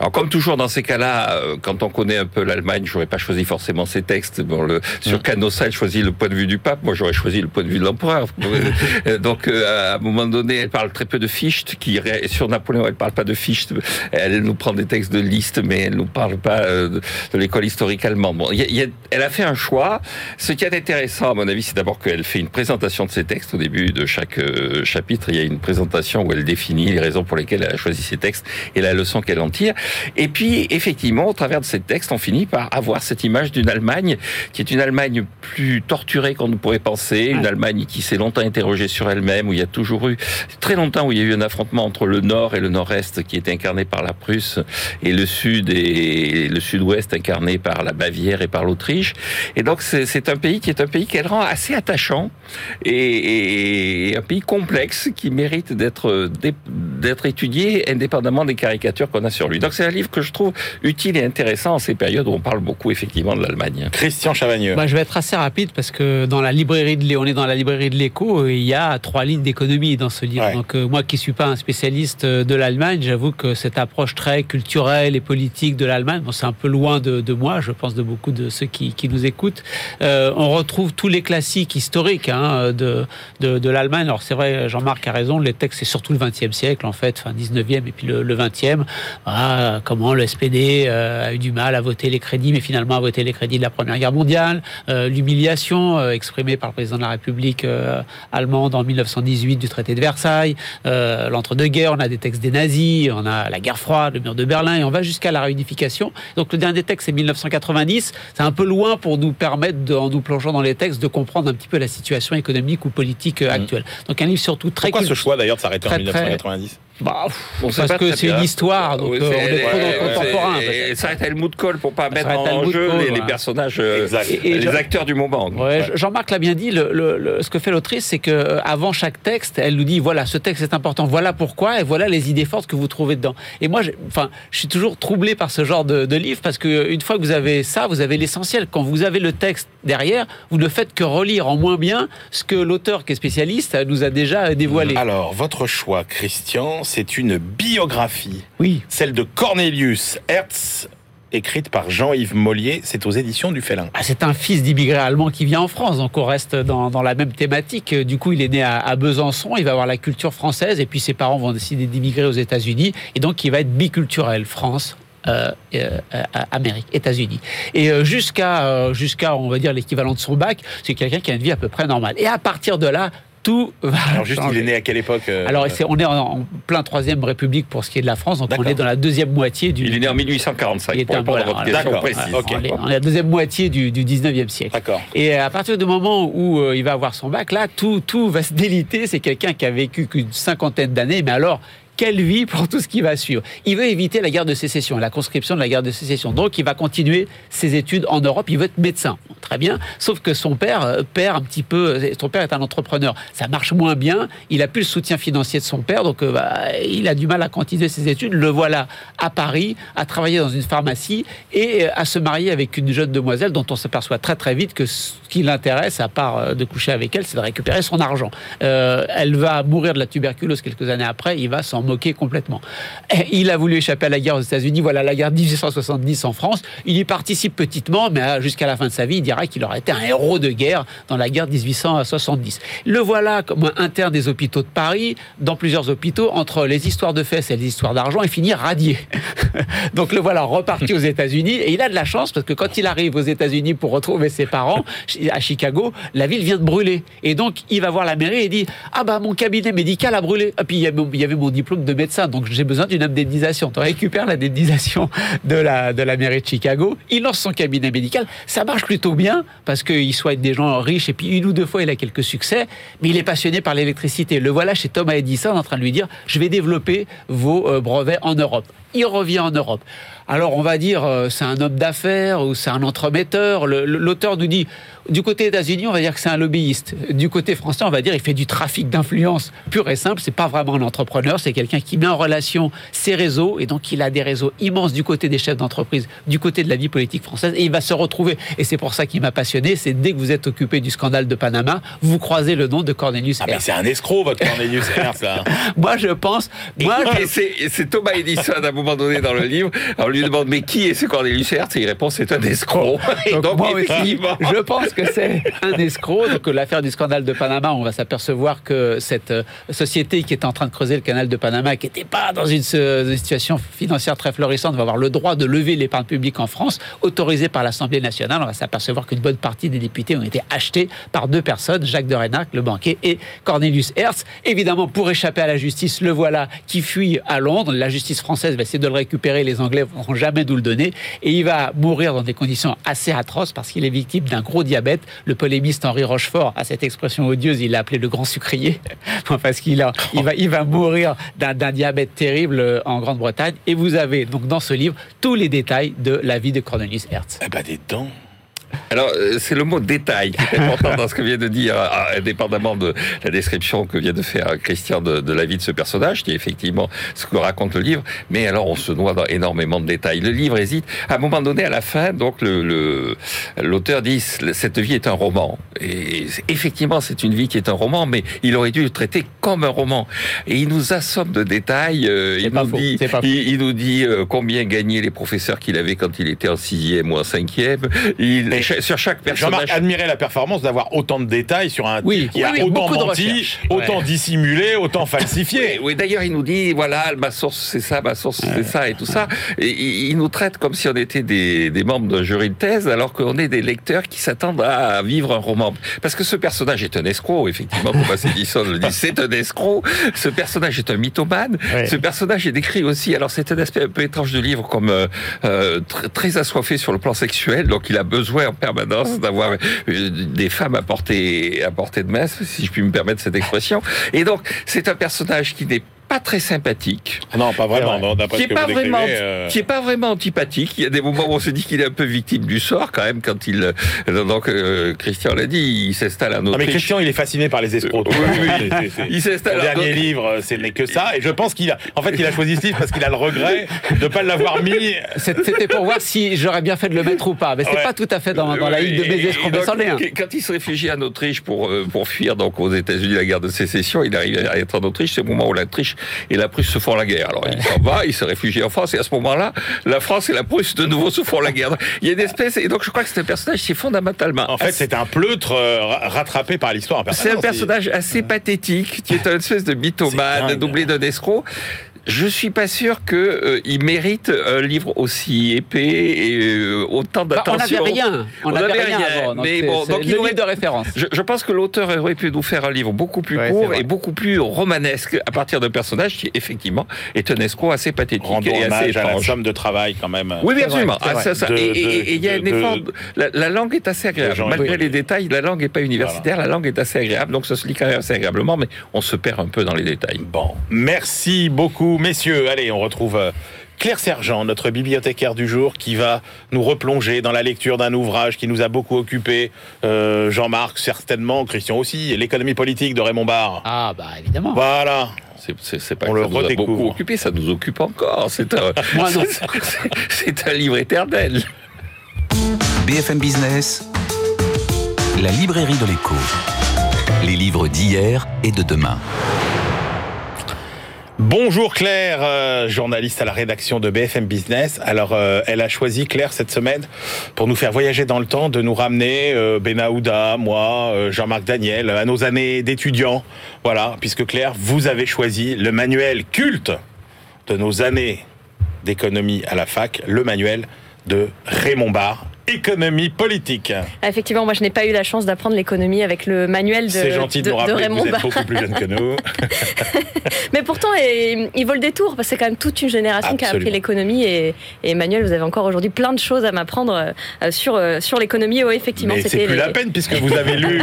Alors, comme toujours dans ces cas-là, euh, quand on connaît un peu l'Allemagne, j'aurais pas choisi forcément ces textes. Bon, le, sur Canossa, elle choisit le point de vue du pape. Moi, j'aurais choisi le point de vue de l'empereur. Euh, Donc, euh, à un moment donné, elle parle très peu de Fichte, qui sur Napoléon, elle parle pas de Fichte. Elle nous prend des textes de Liszt, mais elle nous parle pas de, l'école historique allemande. Bon, il y a- il y a- elle a fait un choix. Ce qui est intéressant, à mon avis, c'est d'abord qu'elle fait une présentation de ses textes au début de chaque euh, chapitre. Il y a une présentation où elle définit les raisons pour lesquelles elle a choisi ces textes et la leçon qu'elle en tire. Et puis, effectivement, au travers de ces textes, on finit par avoir cette image d'une Allemagne qui est une Allemagne plus torturée qu'on ne pourrait penser, une Allemagne qui s'est longtemps interrogée sur elle-même, où il y a toujours eu très longtemps où il y a eu un affrontement entre le Nord et le Nord-Est qui est incarné par la Prusse et le Sud et le Sud-Ouest incarné par la Bavière et par l'Autriche. Et donc c'est c'est un pays qui est un pays qu'elle rend assez attachant et, et- et un pays complexe qui mérite d'être d'être étudié indépendamment des caricatures qu'on a sur lui. Donc c'est un livre que je trouve utile et intéressant en ces périodes où on parle beaucoup effectivement de l'Allemagne. Christian Chavagneux. Bah, je vais être assez rapide parce que dans la librairie de on est dans la librairie de l'Écho, il y a trois lignes d'économie dans ce livre. Donc moi qui suis pas un spécialiste de l'Allemagne, j'avoue que cette approche très culturelle et politique de l'Allemagne, bon, c'est un peu loin de, de, moi, je pense de beaucoup de ceux qui, qui nous écoutent. Euh, on retrouve tous les classiques historiques hein, de, de, de l'Allemagne. Alors c'est vrai, Jean-Marc a raison, les textes c'est surtout le XXe siècle en fait, fin 19e et puis le, le 20e. Voilà, comment le SPD euh, a eu du mal à voter les crédits, mais finalement a voté les crédits de la Première Guerre mondiale. Euh, L'humiliation euh, exprimée par le président de la République allemande en 1918 du traité de Versailles. L'entre-deux-guerres, on a des textes des nazis, on a la guerre froide, le mur de Berlin, et on va jusqu'à la réunification. Donc le dernier texte, c'est 1990. C'est un peu loin pour nous permettre, de, en nous plongeant dans les textes, de comprendre un petit peu la situation économique ou politique euh, actuelle. Donc un livre surtout très... Pourquoi ce choix d'ailleurs de s'arrêter en 1990 bah, parce que c'est une histoire, donc oui, euh, on est trop dans le contemporain. Et ça arrête Helmut Kohl pour pas mettre en jeu les, les, personnages, exact. et, et les acteurs du moment. Ouais, Jean-Marc l'a bien dit, le, le, le, ce que fait l'autrice, c'est que euh, avant chaque texte, elle nous dit voilà, ce texte est important, voilà pourquoi, et voilà les idées fortes que vous trouvez dedans. Et moi, enfin, je suis toujours troublé par ce genre de, de livre parce que une fois que vous avez ça, vous avez l'essentiel. Quand vous avez le texte derrière, vous ne faites que relire en moins bien ce que l'auteur qui est spécialiste nous a déjà dévoilé. Alors, votre choix, Christian, c'est une biographie. Oui. Celle de Cornelius Hertz, écrite par Jean-Yves Mollier. C'est aux éditions du Félin. Ah, c'est un fils d'immigrés allemands qui vient en France, donc on reste dans, dans, la même thématique. Du coup, il est né à, à, Besançon, il va avoir la culture française, et puis ses parents vont décider d'immigrer aux États-Unis, et donc il va être biculturel, France, euh, euh, Amérique, États-Unis. Et euh, jusqu'à, jusqu'à, on va dire, l'équivalent de son bac, c'est quelqu'un qui a une vie à peu près normale. Et à partir de là, tout va Alors juste, changer. il est né à quelle époque euh... Alors on est en, en, plein troisième République pour ce qui est de la France, donc on est dans la deuxième moitié du. Il est né en 1845. Il est un, voilà, votre question précise. Okay. On, est, on est la deuxième moitié du, du 19e siècle. D'accord. Et à partir du moment où euh, il va avoir son bac, là, tout, tout va se déliter. C'est quelqu'un qui a vécu qu'une cinquantaine d'années, mais alors quelle vie pour tout ce qui va suivre. Il veut éviter la guerre de sécession, la conscription de la guerre de sécession. Donc, il va continuer ses études en Europe. Il veut être médecin. Très bien. Sauf que son père perd un petit peu. Son père est un entrepreneur. Ça marche moins bien. Il a plus le soutien financier de son père. Donc, bah, il a du mal à continuer ses études. Le voilà à Paris, à travailler dans une pharmacie et à se marier avec une jeune demoiselle dont on s'aperçoit très très vite que ce qui l'intéresse, à part de coucher avec elle, c'est de récupérer son argent. Euh, elle va mourir de la tuberculose quelques années après. Il va s'en moqué complètement. Il a voulu échapper à la guerre aux États-Unis. Voilà la guerre 1870 en France. Il y participe petitement, mais jusqu'à la fin de sa vie, il dira qu'il aurait été un héros de guerre dans la guerre 1870. Le voilà comme interne des hôpitaux de Paris, dans plusieurs hôpitaux, entre les histoires de fesses et les histoires d'argent, et finit radié. Donc le voilà reparti aux États-Unis, et il a de la chance parce que quand il arrive aux États-Unis pour retrouver ses parents à Chicago, la ville vient de brûler. Et donc il va voir la mairie et dit Ah bah mon cabinet médical a brûlé. Et puis il y avait mon diplôme de médecin, donc j'ai besoin d'une indemnisation. Tu récupères l'indemnisation de la, de la mairie de Chicago, il lance son cabinet médical, ça marche plutôt bien, parce qu'il souhaite des gens riches, et puis une ou deux fois il a quelques succès, mais il est passionné par l'électricité. Le voilà chez Thomas Edison en train de lui dire, je vais développer vos brevets en Europe. Il revient en Europe. Alors on va dire euh, c'est un homme d'affaires ou c'est un entremetteur. L'auteur nous dit du côté États-Unis on va dire que c'est un lobbyiste. Du côté français on va dire il fait du trafic d'influence pur et simple. C'est pas vraiment un entrepreneur, c'est quelqu'un qui met en relation ses réseaux et donc il a des réseaux immenses du côté des chefs d'entreprise, du côté de la vie politique française et il va se retrouver. Et c'est pour ça qu'il m'a passionné. C'est dès que vous êtes occupé du scandale de Panama, vous croisez le nom de Cornelius. Ah mais c'est un escroc votre Cornelius Hertz là. moi je pense. Moi c'est Thomas Edison à moment donné dans le livre. Alors, lui demande mais qui est ce Cornelius Hertz? Et il répond c'est un escroc. Donc, donc moi aussi, je pense que c'est un escroc. Donc l'affaire du scandale de Panama, on va s'apercevoir que cette société qui est en train de creuser le canal de Panama, qui n'était pas dans une, une, situation financière très florissante, va avoir le droit de lever l'épargne publique en France, autorisée par l'Assemblée nationale. On va s'apercevoir qu'une bonne partie des députés ont été achetés par deux personnes, Jacques de Renac, le banquier, et Cornelius Hertz. Évidemment, pour échapper à la justice, le voilà qui fuit à Londres. La justice française va essayer de le récupérer. Les Anglais ne vont jamais nous le donner. Et il va mourir dans des conditions assez atroces parce qu'il est victime d'un gros diabète. Le polémiste Henri Rochefort a cette expression odieuse, il l'a appelé le grand sucrier, parce qu'il il va, mourir d'un diabète terrible en Grande-Bretagne. Et vous avez donc dans ce livre tous les détails de la vie de Cornelius Hertz. Eh ben, des dents. Alors, euh, c'est le mot détail qui est important dans ce que vient de dire, ah, indépendamment de la description que vient de faire Christian de, la vie de ce personnage, qui est effectivement ce que raconte le livre. Mais alors, on se noie dans énormément de détails. Le livre hésite. À un moment donné, à la fin, donc, le, l'auteur dit cette vie est un roman. Et effectivement, c'est une vie qui est un roman, mais il aurait dû le traiter comme un roman. Et il nous assomme de détails. Euh, il, nous dit, il, nous dit, combien gagnaient les professeurs qu'il avait quand il était en sixième ou en cinquième. Il, sur chaque personnage. Jean-Marc admirait la performance d'avoir autant de détails sur un oui, qui a autant menti, autant dissimulé, autant falsifié. Oui, d'ailleurs, il nous dit voilà, ma source c'est ça, ma source c'est ça et tout ça. Et il, nous traite comme si on était des, des membres d'un jury de thèse, alors qu'on est des lecteurs qui s'attendent à vivre un roman. Parce que ce personnage est un escroc, effectivement, Thomas Edison le dit, c'est un escroc. Ce personnage est un mythomane. Ce personnage est décrit aussi, alors c'est un aspect un peu étrange du livre, comme euh, euh très assoiffé sur le plan sexuel, donc il a besoin en permanence d'avoir euh, des femmes à portée, à portée de main, si je puis me permettre cette expression. Et donc, c'est un personnage qui n'est pas très sympathique. Non, pas vraiment. Non, qui est pas vraiment, euh... qui est pas vraiment antipathique. Il y a des moments où on se dit qu'il est un peu victime du sort quand même quand il. Euh, donc euh, Christian l'a dit, il s'installe à notre. Non mais Christian, il est fasciné par les escrocs. oui, oui, il s'installe. Le dernier livre, ce n'est que ça. Et je pense qu'il a. En fait, il a choisi ce livre parce qu'il a le regret de ne pas l'avoir mis. C'était pour voir si j'aurais bien fait de le mettre ou pas. Mais c'est pas tout à fait dans, dans la ligne de mes escrocs. Quand il se réfugie en Autriche pour euh, pour fuir donc aux États-Unis la guerre de sécession, il arrive à être en Autriche. C'est le moment où l'Autriche et la Prusse se font la guerre. Alors il s'en va, il se réfugie en France, et à ce moment-là, la France et la Prusse de nouveau se font la guerre. Il y a une espèce, et donc je crois que c'est un personnage qui est fondamentalement. En fait, c'est un pleutre euh, rattrapé par l'histoire. C'est un personnage assez pathétique, qui est une espèce de mythomane, doublé d'un escroc je suis pas sûr que euh, il mérite un livre aussi épais et euh, autant d'attention. on n'avait rien, on n'avait rien, avant, mais bon, donc il aurait de référence. Je, je, pense que l'auteur aurait pu nous faire un livre beaucoup plus court et beaucoup plus romanesque à partir d'un personnage qui effectivement est un escroc assez pathétique Rendons et assez étrange. à la somme de travail quand même. Oui, bien absolument. Ah, ça, ça. et il y a un effort. La, la, langue est assez agréable. Malgré les détails, la langue n'est pas universitaire. La langue est assez agréable, donc ça se lit quand même assez agréablement, mais on se perd un peu dans les détails. Bon, merci beaucoup messieurs. Allez, on retrouve euh, Claire Sergent, notre bibliothécaire du jour, qui va nous replonger dans la lecture d'un ouvrage qui nous a beaucoup occupé. Euh, Jean-Marc, certainement, Christian aussi, l'économie politique de Raymond Barre. Ah, bah évidemment. Voilà. C'est pas on que le ça nous a beaucoup occupé, ça nous occupe encore. C'est un, c'est un livre éternel. BFM Business, la librairie de l'écho. Les livres d'hier et de demain. Bonjour Claire, euh, journaliste à la rédaction de BFM Business. Alors, euh, elle a choisi Claire cette semaine pour nous faire voyager dans le temps, de nous ramener euh, moi, euh, Jean-Marc Daniel, à nos années d'étudiants. Voilà, puisque Claire, vous avez choisi le manuel culte de nos années d'économie à la fac, le manuel de Raymond Barre, économie politique. Effectivement, moi je n'ai pas eu la chance d'apprendre l'économie avec le manuel de, C'est gentil de, nous rappeler Raymond que vous êtes beaucoup plus jeune que nous. Mais pourtant, il vole des tours, parce que c'est quand même toute une génération qui a appris l'économie. Et, Emmanuel, vous avez encore aujourd'hui plein de choses à m'apprendre euh, sur, euh, sur l'économie. Oui, effectivement, Mais c'est plus la peine, puisque vous avez lu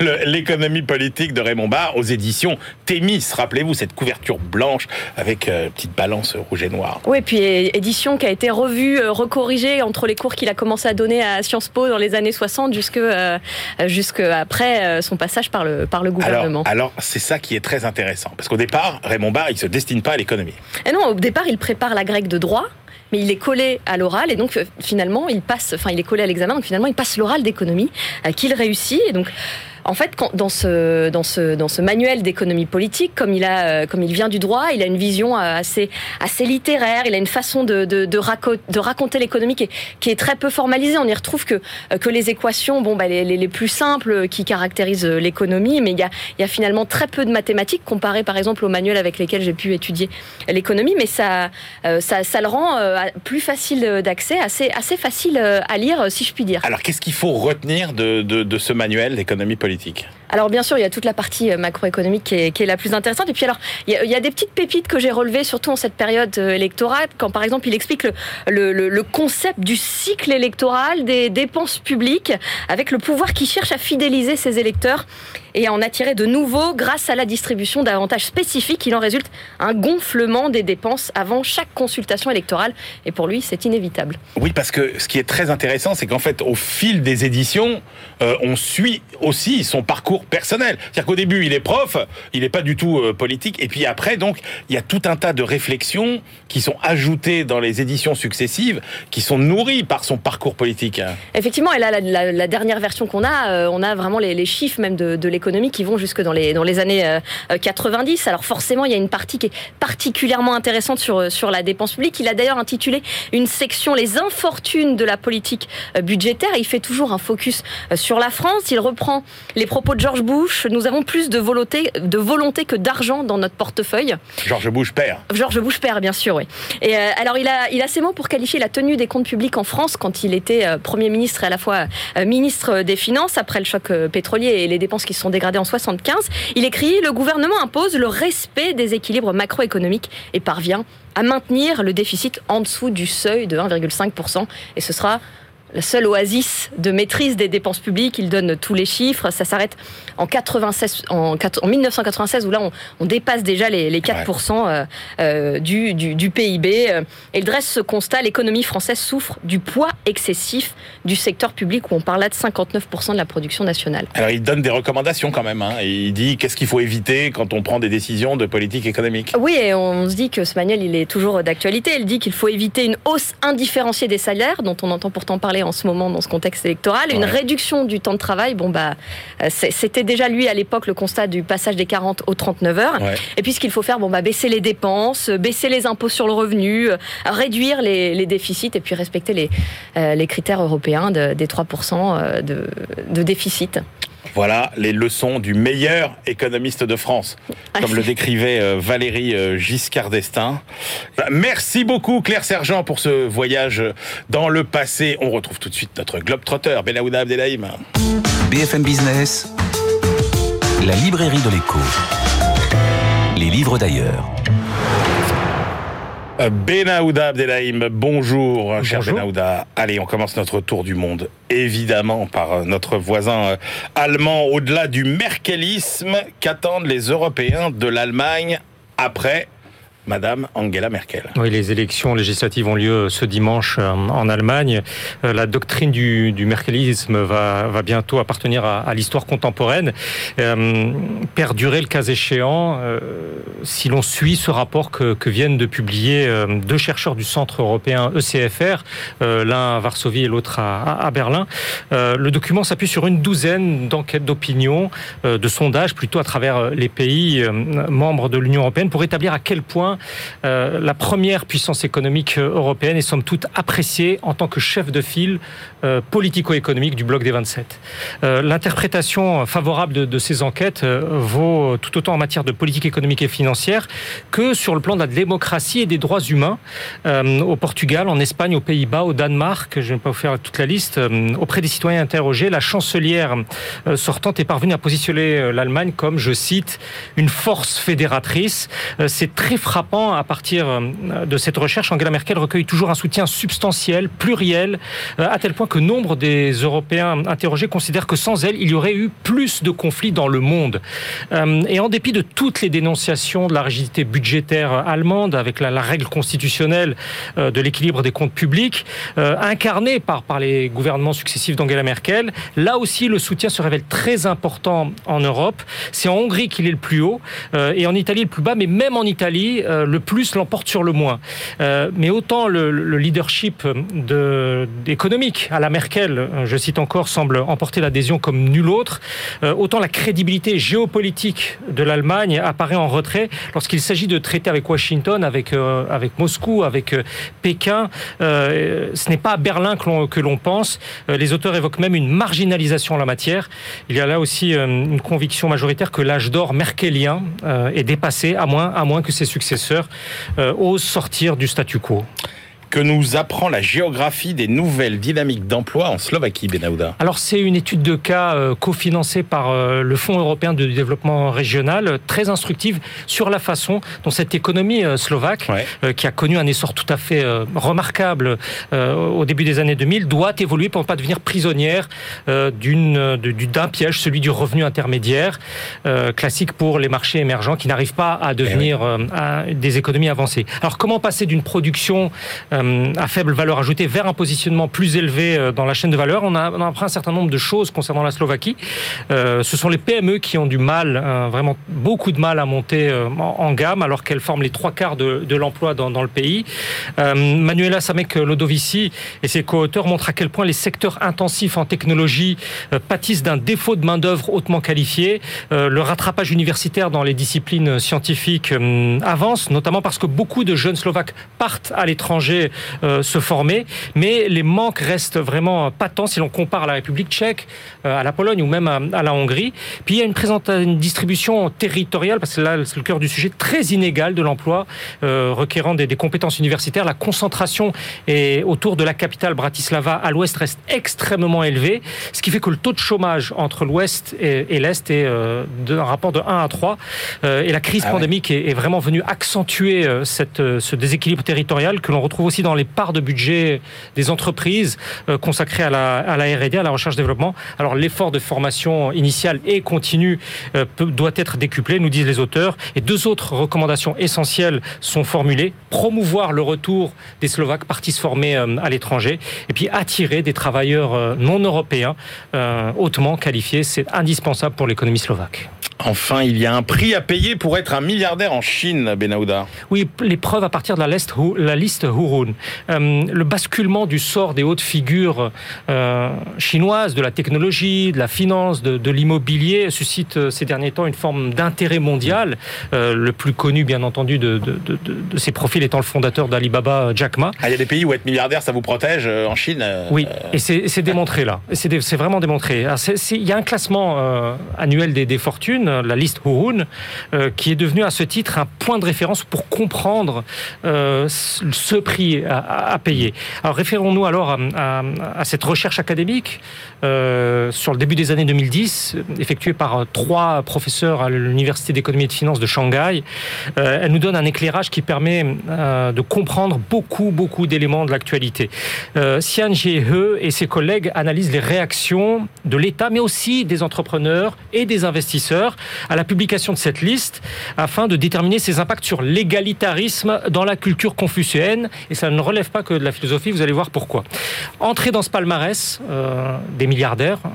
l'économie politique de Raymond Barre aux éditions Thémis. Rappelez-vous, cette couverture blanche avec euh, petite balance rouge et noire. Oui, puis édition qui a été revue, recorrigée entre les cours qu'il a commencé à donné à Sciences Po dans les années 60 jusque, euh, jusque après euh, son passage par le, par le gouvernement. Alors, c'est ça qui est très intéressant. Parce qu'au départ, Raymond Barre, il se destine pas à l'économie. Et non, au départ, il prépare la grecque de droit mais il est collé à l'oral et donc euh, finalement il passe, enfin il est collé à l'examen, donc finalement il passe l'oral d'économie qu'il réussit et donc en fait, dans, ce, manuel d'économie politique, comme il, a, euh, comme il vient du droit, il a une vision euh, assez, littéraire, il a une façon de, raconter l'économie qui, est très peu formalisée. On y retrouve que, euh, les équations, bah, les, plus simples qui caractérisent l'économie, mais il y, a, finalement très peu de mathématiques comparé par exemple aux manuels avec lesquels j'ai pu étudier l'économie, mais ça, le rend plus facile d'accès, assez, facile à lire, si je puis dire. Alors, qu'est-ce qu'il faut retenir de ce manuel d'économie politique? politique alors bien sûr, il y a toute la partie euh, macroéconomique qui est, la plus intéressante. Et puis alors, il y, a, des petites pépites que j'ai relevées, surtout en cette période euh, électorale, quand par exemple il explique le, concept du cycle électoral des dépenses publiques, avec le pouvoir qui cherche à fidéliser ses électeurs et à en attirer de nouveaux grâce à la distribution d'avantages spécifiques. Il en résulte un gonflement des dépenses avant chaque consultation électorale. Et pour lui, c'est inévitable. Oui, parce que ce qui est très intéressant, c'est qu'en fait, au fil des éditions, euh, on suit aussi son parcours personnel. C'est-à-dire qu'au début, il est prof, il n'est pas du tout euh, politique, et puis après, donc, il y a tout un tas de réflexions qui sont ajoutées dans les éditions successives, qui sont nourries par son parcours politique. Effectivement, et là, la, dernière version qu'on a, euh, on a vraiment les, chiffres même de, l'économie qui vont jusque dans les, dans les années 90. Alors forcément, il y a une partie qui est particulièrement intéressante sur, sur la dépense publique. Il a d'ailleurs intitulé une section Les infortunes de la politique budgétaire. Il fait toujours un focus sur la France. Il reprend les propos de George Bush. Nous avons plus de volonté, de volonté que d'argent dans notre portefeuille. George Bush père. George Bush père, bien sûr, oui. Et euh, alors, il a, il a ces mots pour qualifier la tenue des comptes publics en France quand il était euh, Premier ministre et à la fois euh, ministre des Finances après le choc pétrolier et les dépenses qui se sont dégradées en 75. Il écrit Le gouvernement impose le respect des équilibres macroéconomiques et parvient à maintenir le déficit en dessous du seuil de 1,5%. Et ce sera la seule oasis de maîtrise des dépenses publiques. Il donne tous les chiffres. Ça s'arrête en, 96, en, 1996 où là on, dépasse déjà les, 4% euh, euh, du, du, PIB. Et il dresse ce constat, l'économie française souffre du poids excessif du secteur public où on parle là de 59% de la production nationale. Alors il donne des recommandations quand même. Hein, il dit qu'est-ce qu'il faut éviter quand on prend des décisions de politique économique. Oui, et on se dit que ce manuel il est toujours d'actualité. Il dit qu'il faut éviter une hausse indifférenciée des salaires dont on entend pourtant parler en ce moment dans ce contexte électoral. Une réduction du temps de travail, bon bah, euh, c'était déjà lui à l'époque le constat du passage des 40 aux 39 heures. Et puis ce qu'il faut faire, bon bah, baisser les dépenses, baisser les impôts sur le revenu, euh, réduire les, déficits et puis respecter les, euh, les critères européens des 3% de, de déficit. Voilà les leçons du meilleur économiste de France, comme le décrivait euh, Valérie euh, Giscard d'Estaing. Bah, merci beaucoup Claire Sergent pour ce voyage dans le passé. On retrouve tout de suite notre globe-trotteur, Benaouda Abdelhaim. BFM Business, la librairie de l'écho. Les livres d'ailleurs. Euh, Benaouda Abdelhaim, bonjour, cher Benaouda. Allez, on commence notre tour du monde, évidemment, par euh, notre voisin euh, allemand. Au-delà du merkelisme, qu'attendent les Européens de l'Allemagne après Madame Angela Merkel. Oui, les élections législatives ont lieu ce dimanche euh, en Allemagne. Euh, la doctrine du, merkelisme va, va, bientôt appartenir à, l'histoire contemporaine, euh, perdurer le cas échéant si l'on suit ce rapport que, que viennent de publier deux chercheurs du Centre européen ECFR, l'un à Varsovie et l'autre à, à, Berlin. le document s'appuie sur une douzaine d'enquêtes d'opinion, de sondages plutôt à travers les pays membres de l'Union européenne pour établir à quel point euh, la première puissance économique européenne est somme toute appréciée en tant que chef de file euh, politico-économique du bloc des 27. Euh, l'interprétation favorable de, ces enquêtes vaut tout autant en matière de politique économique et financière que sur le plan de la démocratie et des droits humains. au Portugal, en Espagne, aux Pays-Bas, au Danemark, je ne vais pas vous faire toute la liste, auprès des citoyens interrogés, la chancelière sortante est parvenue à positionner l'Allemagne comme, je cite, une force fédératrice. C'est très frappant à partir euh, de cette recherche, Angela Merkel recueille toujours un soutien substantiel, pluriel, euh, à tel point que nombre des Européens interrogés considèrent que sans elle, il y aurait eu plus de conflits dans le monde. Euh, et en dépit de toutes les dénonciations de la rigidité budgétaire allemande, avec la, règle constitutionnelle de l'équilibre des comptes publics, incarnée par, par les gouvernements successifs d'Angela Merkel, là aussi le soutien se révèle très important en Europe. C'est en Hongrie qu'il est le plus haut et en Italie le plus bas, mais même en Italie, le plus l'emporte sur le moins. Euh, mais autant le, leadership de, économique à la Merkel, euh, je cite encore, semble emporter l'adhésion comme nul autre, autant la crédibilité géopolitique de l'Allemagne apparaît en retrait lorsqu'il s'agit de traiter avec Washington, avec, Moscou, avec Pékin. ce n'est pas à Berlin que l'on pense. les auteurs évoquent même une marginalisation en la matière. Il y a là aussi une conviction majoritaire que l'âge d'or merkelien est dépassé, à moins, à moins que ses successeurs euh, osent sortir du statu quo que nous apprend la géographie des nouvelles dynamiques d'emploi en Slovaquie, Benahouda Alors c'est une étude de cas euh, cofinancée par euh, le Fonds européen de développement régional, très instructive sur la façon dont cette économie slovaque, qui a connu un essor tout à fait remarquable au début des années 2000, doit évoluer pour ne pas devenir prisonnière d'une d'un piège, celui du revenu intermédiaire, classique pour les marchés émergents qui n'arrivent pas à devenir eh des économies avancées. Alors comment passer d'une production euh, à faible valeur ajoutée vers un positionnement plus élevé euh, dans la chaîne de valeur. On a, appris un certain nombre de choses concernant la Slovaquie. Euh, ce sont les PME qui ont du mal, vraiment beaucoup de mal à monter en, gamme, alors qu'elles forment les trois quarts de, l'emploi dans, dans, le pays. Manuela Samek Lodovici et ses co-auteurs montrent à quel point les secteurs intensifs en technologie pâtissent d'un défaut de main-d'œuvre hautement qualifiée. le rattrapage universitaire dans les disciplines scientifiques avance, notamment parce que beaucoup de jeunes Slovaques partent à l'étranger euh, se former, mais les manques restent vraiment patents si l'on compare à la République tchèque, euh, à la Pologne ou même à, la Hongrie. Puis il y a une, une distribution territoriale, parce que là c'est le cœur du sujet, très inégale de l'emploi, euh, requérant des, compétences universitaires. La concentration est autour de la capitale Bratislava à l'ouest reste extrêmement élevée, ce qui fait que le taux de chômage entre l'ouest et, l'est est d'un rapport de 1 à 3. et la crise ah pandémique est, est, vraiment venue accentuer cette, ce déséquilibre territorial que l'on retrouve aussi dans les parts de budget des entreprises euh, consacrées à la, à la R&D, à la recherche-développement. Alors l'effort de formation initiale et continue euh, doit être décuplé, nous disent les auteurs. Et deux autres recommandations essentielles sont formulées. Promouvoir le retour des Slovaques partis se former euh, à l'étranger et puis attirer des travailleurs non européens hautement qualifiés. C'est indispensable pour l'économie slovaque. Enfin, il y a un prix à payer pour être un milliardaire en Chine, Benahouda. Oui, les preuves à partir de la liste, la liste Hurun. Euh, le basculement du sort des hautes figures euh, chinoises, de la technologie, de la finance, de, l'immobilier, suscite euh, ces derniers temps une forme d'intérêt mondial. le plus connu, bien entendu, de, de, ces profils étant le fondateur d'Alibaba, Jack Ma. Ah, il y a des pays où être milliardaire, ça vous protège en Chine Oui, et c'est démontré là. C'est vraiment démontré. Il y a un classement annuel des, des fortunes la liste Hurun, euh, qui est devenue à ce titre un point de référence pour comprendre euh, ce prix à, payer. Alors référons-nous alors à, cette recherche académique euh, sur le début des années 2010, effectuée par trois professeurs à l'Université d'économie et de finances de Shanghai. elle nous donne un éclairage qui permet de comprendre beaucoup, beaucoup d'éléments de l'actualité. Xian Jiehe et ses collègues analysent les réactions de l'État, mais aussi des entrepreneurs et des investisseurs à la publication de cette liste afin de déterminer ses impacts sur l'égalitarisme dans la culture confucéenne. Et ça ne relève pas que de la philosophie, vous allez voir pourquoi. Entrer dans ce palmarès euh, des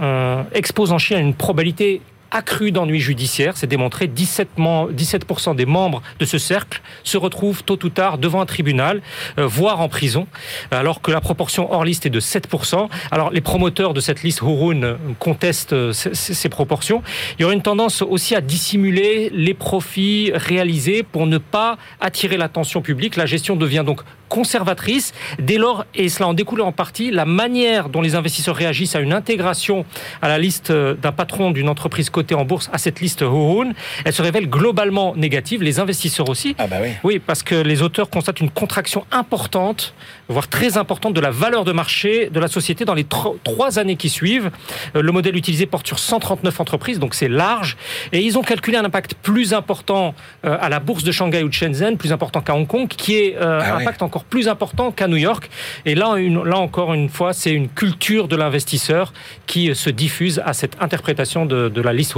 euh, expose en Chine à une probabilité accrue d'ennuis judiciaires. C'est démontré. 17, 17% des membres de ce cercle se retrouvent tôt ou tard devant un tribunal, euh, voire en prison, alors que la proportion hors liste est de 7%. Alors les promoteurs de cette liste Hurun contestent euh, ces proportions. Il y aurait une tendance aussi à dissimuler les profits réalisés pour ne pas attirer l'attention publique. La gestion devient donc conservatrice. Dès lors, et cela en découle en partie, la manière dont les investisseurs réagissent à une intégration à la liste euh, d'un patron d'une entreprise en bourse à cette liste Hurun, elle se révèle globalement négative. Les investisseurs aussi. Ah bah oui. oui, parce que les auteurs constatent une contraction importante, voire très importante, de la valeur de marché de la société dans les trois années qui suivent. Euh, le modèle utilisé porte sur 139 entreprises, donc c'est large. Et ils ont calculé un impact plus important euh, à la bourse de Shanghai ou de Shenzhen, plus important qu'à Hong Kong, qui est ah un impact encore plus important qu'à New York. Et là, là encore une fois, c'est une culture de l'investisseur qui se diffuse à cette interprétation de, la liste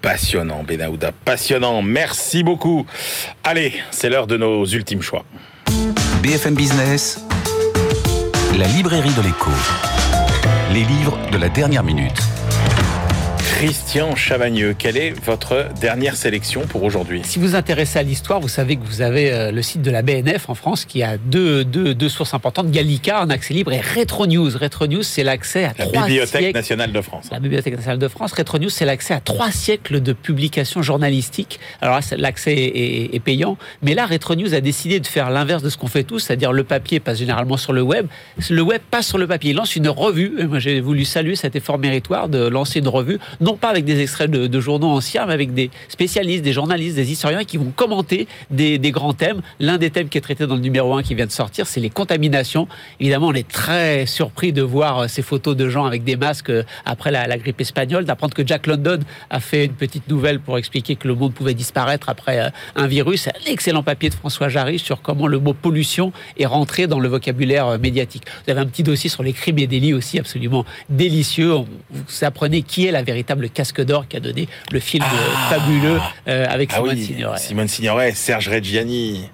Passionnant, Benahouda, passionnant. Merci beaucoup. Allez, c'est l'heure de nos ultimes choix. BFM Business, la librairie de l'écho. Les livres de la dernière minute. Christian Chavagneux, quelle est votre dernière sélection pour aujourd'hui? Si vous vous intéressez à l'histoire, vous savez que vous avez euh, le site de la BNF en France qui a deux, deux, deux sources importantes, Gallica en accès libre et Retro News. Retro News, c'est l'accès à la trois Bibliothèque nationale de France. La Bibliothèque nationale de France. Retro News, c'est l'accès à trois siècles de publications journalistiques. Alors là, l'accès est, payant, mais là, Retro News a décidé de faire l'inverse de ce qu'on fait tous, c'est-à-dire le papier passe généralement sur le web, le web passe sur le papier. Il lance une revue. Moi, j'ai voulu saluer cet effort méritoire de lancer une revue non pas avec des extraits de, journaux anciens, mais avec des spécialistes, des journalistes, des historiens qui vont commenter des, grands thèmes. L'un des thèmes qui est traité dans le numéro 1 qui vient de sortir, c'est les contaminations. Évidemment, on est très surpris de voir ces photos de gens avec des masques après la, grippe espagnole, d'apprendre que Jack London a fait une petite nouvelle pour expliquer que le monde pouvait disparaître après euh, un virus. Un excellent papier de François Jarry sur comment le mot pollution est rentré dans le vocabulaire euh, médiatique. Vous avez un petit dossier sur les crimes et délits aussi absolument délicieux. Vous apprenez qui est la véritable casque d'or qui a donné le film ah. fabuleux euh, avec ah Simone Signoret. Simone Signoret, Serge Reggiani.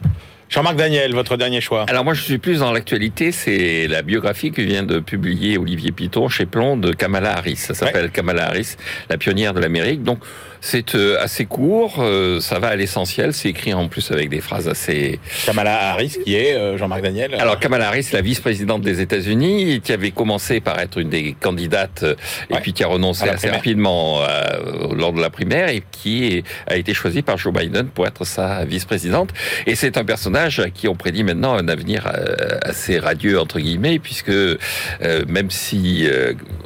Jean-Marc Daniel, votre dernier choix. Alors moi je suis plus dans l'actualité, c'est la biographie que vient de publier Olivier Piton chez Plon de Kamala Harris. Ça s'appelle Kamala Harris, la pionnière de l'Amérique. Donc c'est euh, assez court, euh, ça va à l'essentiel, c'est écrit en plus avec des phrases assez... Kamala Harris, qui est euh, Jean-Marc Daniel. Alors Kamala Harris, la vice-présidente des États-Unis, qui avait commencé par être une des candidates et puis qui a renoncé assez rapidement lors de la primaire et qui a été choisie par Joe Biden pour être sa vice-présidente. Et c'est un personnage à qui on prédit maintenant un avenir assez radieux, entre guillemets, puisque même si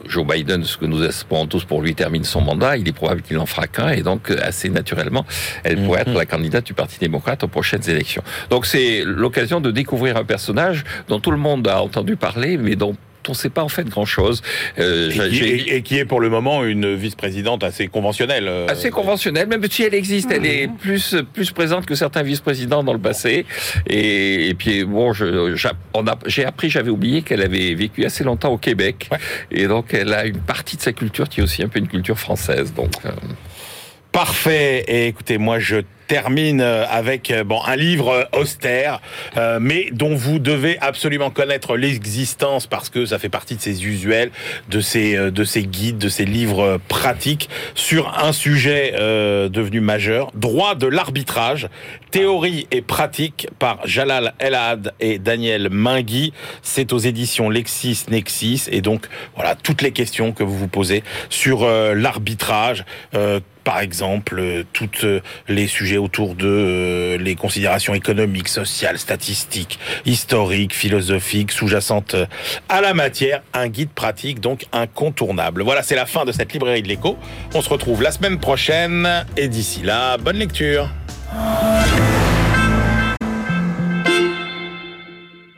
Joe Biden, ce que nous espérons tous pour lui, termine son mandat, il est probable qu'il en fera qu'un et donc assez naturellement, elle pourrait être mhm. la candidate du Parti démocrate aux prochaines élections. Donc c'est l'occasion de découvrir un personnage dont tout le monde a entendu parler, mais dont on ne sait pas en fait grand-chose. Euh, et, qui est pour le moment une vice-présidente assez conventionnelle. Euh, assez conventionnelle, même si elle existe, elle est plus plus présente que certains vice-présidents dans le passé. Et, puis bon, j'ai appris, j'avais oublié qu'elle avait vécu assez longtemps au Québec, et donc elle a une partie de sa culture qui est aussi un peu une culture française. Donc. Euh, Parfait. Et écoutez, moi je termine euh, avec euh, bon un livre euh, austère, mais dont vous devez absolument connaître l'existence parce que ça fait partie de ces usuels, de ces de ces guides, de ces livres pratiques sur un sujet devenu majeur, droit de l'arbitrage, théorie et pratique par Jalal Elad et Daniel Mingui. C'est aux éditions Lexis Nexis et donc voilà toutes les questions que vous vous posez sur l'arbitrage par exemple, euh, tous euh, les sujets autour de euh, les considérations économiques, sociales, statistiques, historiques, philosophiques, sous-jacentes à la matière. Un guide pratique, donc incontournable. Voilà, c'est la fin de cette librairie de l'écho. On se retrouve la semaine prochaine et d'ici là, bonne lecture.